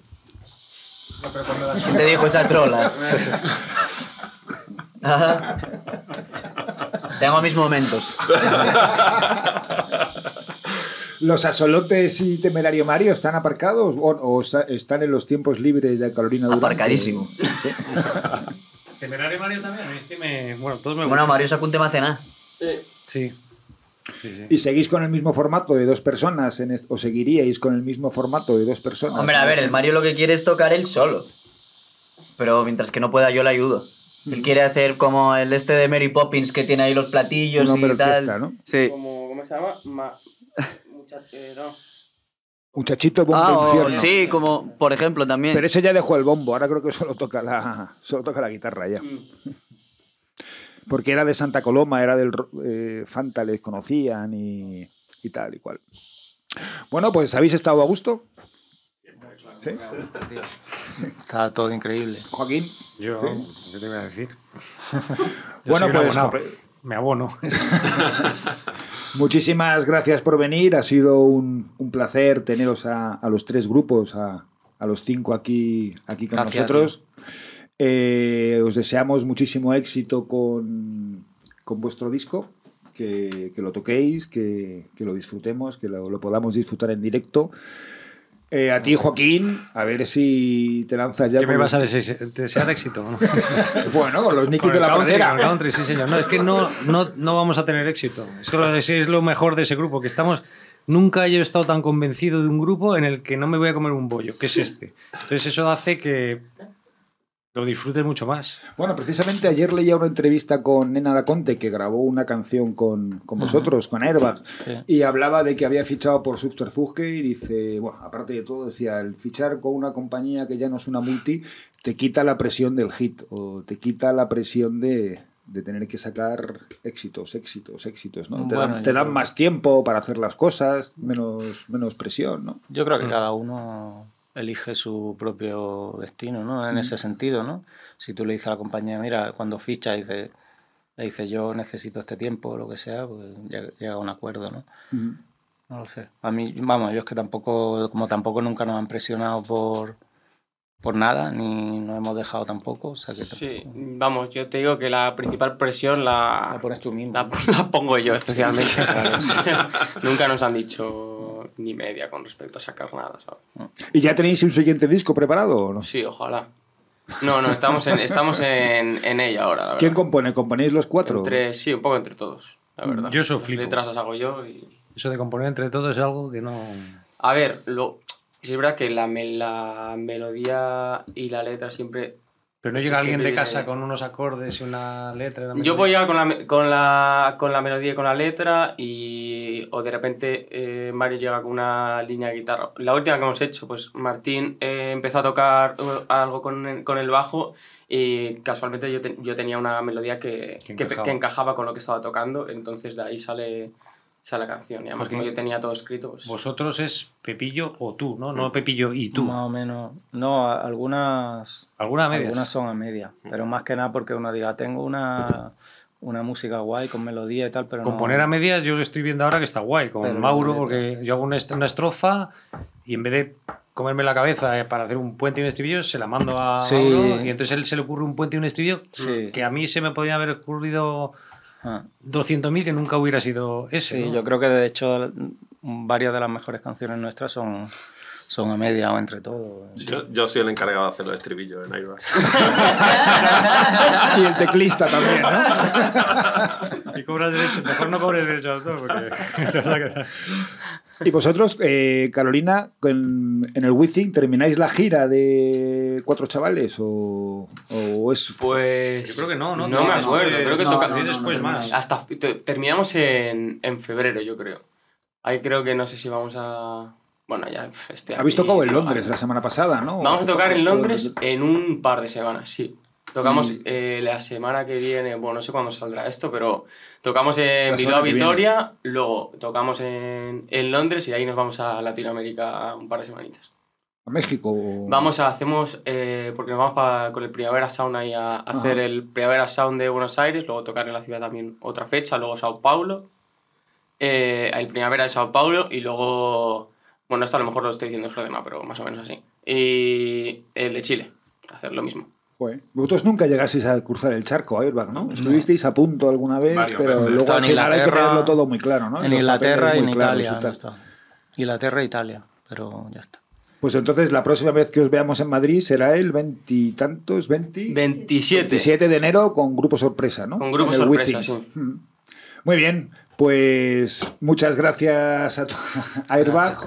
¿Quién te dijo esa trola? Ajá. Tengo mis momentos. ¿Los asolotes y Temerario Mario están aparcados o, o está- están en los tiempos libres de Carolina Durante? Aparcadísimo. Sí. Temerario Mario también, es que me. Bueno, todos me Bueno, gustan. Mario sacó un tema cena. Sí. Sí, sí. ¿Y seguís con el mismo formato de dos personas? En ¿O seguiríais con el mismo formato de dos personas? Hombre, a ver, el Mario lo que quiere es tocar él solo. Pero mientras que no pueda, yo le ayudo. Él quiere hacer como el este de Mary Poppins que tiene ahí los platillos y tal. Sí. Como, ¿Cómo se llama? Ma... Muchachero. Muchachito bombo Ah, infierno. sí, como por ejemplo también. Pero ese ya dejó el bombo, ahora creo que solo toca la, solo toca la guitarra ya. Porque era de Santa Coloma, era del ro- eh, Fanta, les conocían y, y tal y cual. Bueno, pues ¿habéis estado a gusto? ¿Sí? Está todo increíble. Joaquín. Yo, ¿qué te voy a decir? Yo Bueno, pues abonado. Me abono. muchísimas gracias por venir. Ha sido un, un placer teneros a, a los tres grupos, a, a los cinco aquí, aquí con Gracias, nosotros. Eh, os deseamos muchísimo éxito con, con vuestro disco, que, que lo toquéis, que, que lo disfrutemos, que lo, lo podamos disfrutar en directo. Eh, a ti, Joaquín, a ver si te lanzas ya. ¿Qué me vas a desear, desear éxito? ¿no? Bueno, con los Con de la country, sí, señor. No, es que no, no, no vamos a tener éxito. Es que lo, es lo mejor de ese grupo, que estamos... Nunca he estado tan convencido de un grupo en el que no me voy a comer un bollo, que es este. Entonces eso hace que... lo disfrutes mucho más. Bueno, precisamente ayer leía una entrevista con Nena Daconte, que grabó una canción con, con vosotros, con Airbag, Sí. y hablaba de que había fichado por Subterfuge y dice, bueno, aparte de todo, decía, el fichar con una compañía que ya no es una multi, te quita la presión del hit o te quita la presión de, de tener que sacar éxitos, éxitos, éxitos, ¿no? Te dan, yo te dan creo- más tiempo para hacer las cosas, menos, menos presión, ¿no? Yo creo que Mm. cada uno elige su propio destino, ¿no? En ese sentido, ¿no? Si tú le dices a la compañía, mira, cuando ficha, dice, le dices yo necesito este tiempo o lo que sea, pues llega a un acuerdo, ¿no? No lo sé. A mí, vamos, yo es que tampoco, como tampoco nunca nos han presionado por, por nada, ni nos hemos dejado tampoco, o sea que Sí, tampoco- vamos, yo te digo que la principal presión la, la pones tú mismo. la, la pongo yo especialmente. Nunca nos han dicho ni media con respecto a sacar nada, ¿sabes? ¿Y ya tenéis un siguiente disco preparado o no? Sí, ojalá. No, no, estamos en, estamos en, en ella ahora, la verdad. ¿Quién compone? ¿Componéis los cuatro? Entre, sí, un poco entre todos, la verdad. Yo eso Las flipo. letras las hago yo y... Eso de componer entre todos es algo que no. A ver, lo, sí es verdad que la, la melodía y la letra siempre... Pero no llega alguien de casa con unos acordes y una letra. una Yo puedo llegar con la, con, la, con la melodía y con la letra y... O de repente eh, Mario llega con una línea de guitarra. La última que hemos hecho, pues Martín eh, empezó a tocar eh, algo con con el bajo y casualmente yo, te- yo tenía una melodía que, Que que, encajaba. que encajaba con lo que estaba tocando, entonces de ahí sale, sale la canción. Y además Porque como yo tenía todo escrito, pues... Vosotros es Pepillo o tú, ¿no? No Pepillo y tú. Más o menos. No, a- algunas, ¿Alguna media? algunas son a media, pero más que nada porque uno diga, tengo una, una música guay con melodía y tal, pero no- Componer a medias yo lo estoy viendo ahora que está guay con Pero no Mauro porque yo hago una, est- una estrofa y en vez de comerme la cabeza eh, para hacer un puente y un estribillo se la mando a Sí. Mauro y entonces a él se le ocurre un puente y un estribillo Sí. que a mí se me podría haber ocurrido Ah. 200.000 que nunca hubiera sido ese. Sí, ¿no? yo creo que de hecho varias de las mejores canciones nuestras son, son a media o entre todos. Yo, yo soy el encargado de hacer los estribillos en Airbag. Y el teclista también, ¿no? Y cobras derechos, mejor no cobres derechos de autor porque Y vosotros, eh, Carolina, en, en el Withing, ¿termináis la gira de Cuatro Chavales o, o es...? Pues... Yo creo que no, ¿no? No me acuerdo, creo que no, toca... no, no, después no, más. Hasta te- terminamos en, en febrero, yo creo. Ahí creo que no sé si vamos a. Bueno, ya estoy. Habéis tocado en. Londres la semana pasada, ¿no? Vamos a tocar en Londres en un par de semanas, sí. Tocamos Mm. eh, la semana que viene, bueno, no sé cuándo saldrá esto, pero tocamos en Bilbao. Vitoria, luego tocamos en, en Londres y ahí nos vamos a Latinoamérica un par de semanitas. ¿A México? Vamos a, hacemos, eh, porque nos vamos pa- con el Primavera Sound ahí a, a hacer el Primavera Sound de Buenos Aires, luego tocar en la ciudad también otra fecha, luego Sao Paulo, eh, el Primavera de Sao Paulo y luego, bueno, esto a lo mejor lo estoy diciendo problema, pero más o menos así. Y el de Chile, hacer lo mismo. Joder. Vosotros nunca llegasteis a cruzar el charco, Airbag, ¿no? Estuvisteis a punto alguna vez, pero luego al final hay que tenerlo todo muy claro, ¿no? En Los Inglaterra y en claros y Italia. está. Inglaterra e Italia, pero ya está. Pues entonces la próxima vez que os veamos en Madrid será el veintitantos, 20, 27. 27 de enero con grupo sorpresa, ¿no? Con grupo sorpresa, sí. Mm. Muy bien, pues muchas gracias a, a Airbag,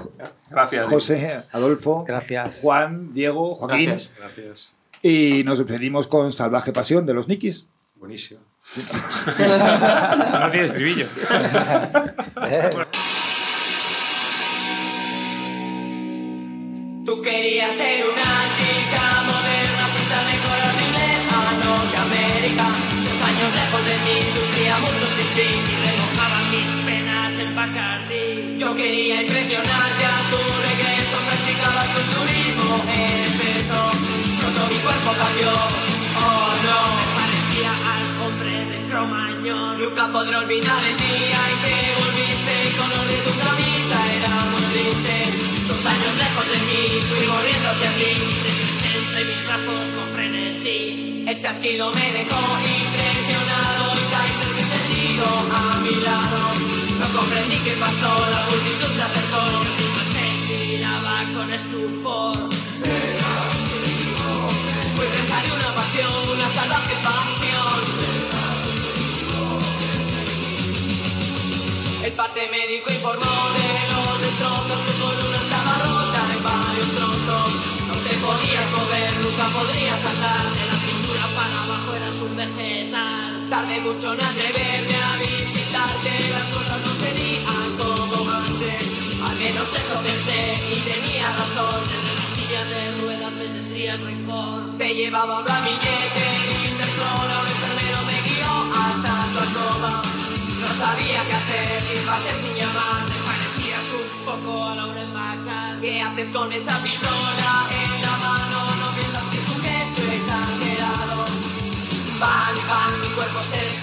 Gracias. José, Adolfo, Gracias. Juan, Diego, Joaquín. Gracias. Gracias. Y nos despedimos con Salvaje Pasión de los Nikis. Buenísimo. no tiene estribillo. Tú querías ser una chica moderna, fuiste mejor a inglés, a no que América. Dos años lejos de mí, sufría mucho sin ti y remojaban mis penas en Bacardi. Yo quería impresionarte a tu regreso, practicaba tu turismo en exceso. Cuerpo cambió, oh no, me parecía al hombre de Cromañón. Nunca podré olvidar el día en que volviste, el color de tu camisa era muy triste. Dos años lejos de mí, fui volviendo hacia ti, entre mis brazos con frenesí. El chasquido me dejó impresionado y caíste sin sentido a mi lado. No comprendí qué pasó, la multitud se acercó, te miraba con estupor. Una salvaje pasión. El parte médico informó de los destrozos, tu columna estaba rota en varios trozos. No te podías mover, nunca podrías andar, de la un vegetal. Tardé mucho en atreverme a visitarte, las cosas no serían como antes. Al menos eso pensé y tenía razón silla de ruedas me tendría rencor. Me llevaba una billete y un tesoro, el ternero me guió hasta Córdoba. No sabía qué hacer, y pasé sin llamar, me parecías un poco a Laura Macal. ¿Qué haces con esa pistola en la mano? ¿No piensas que su gesto exagerado? Van, van, mi cuerpo se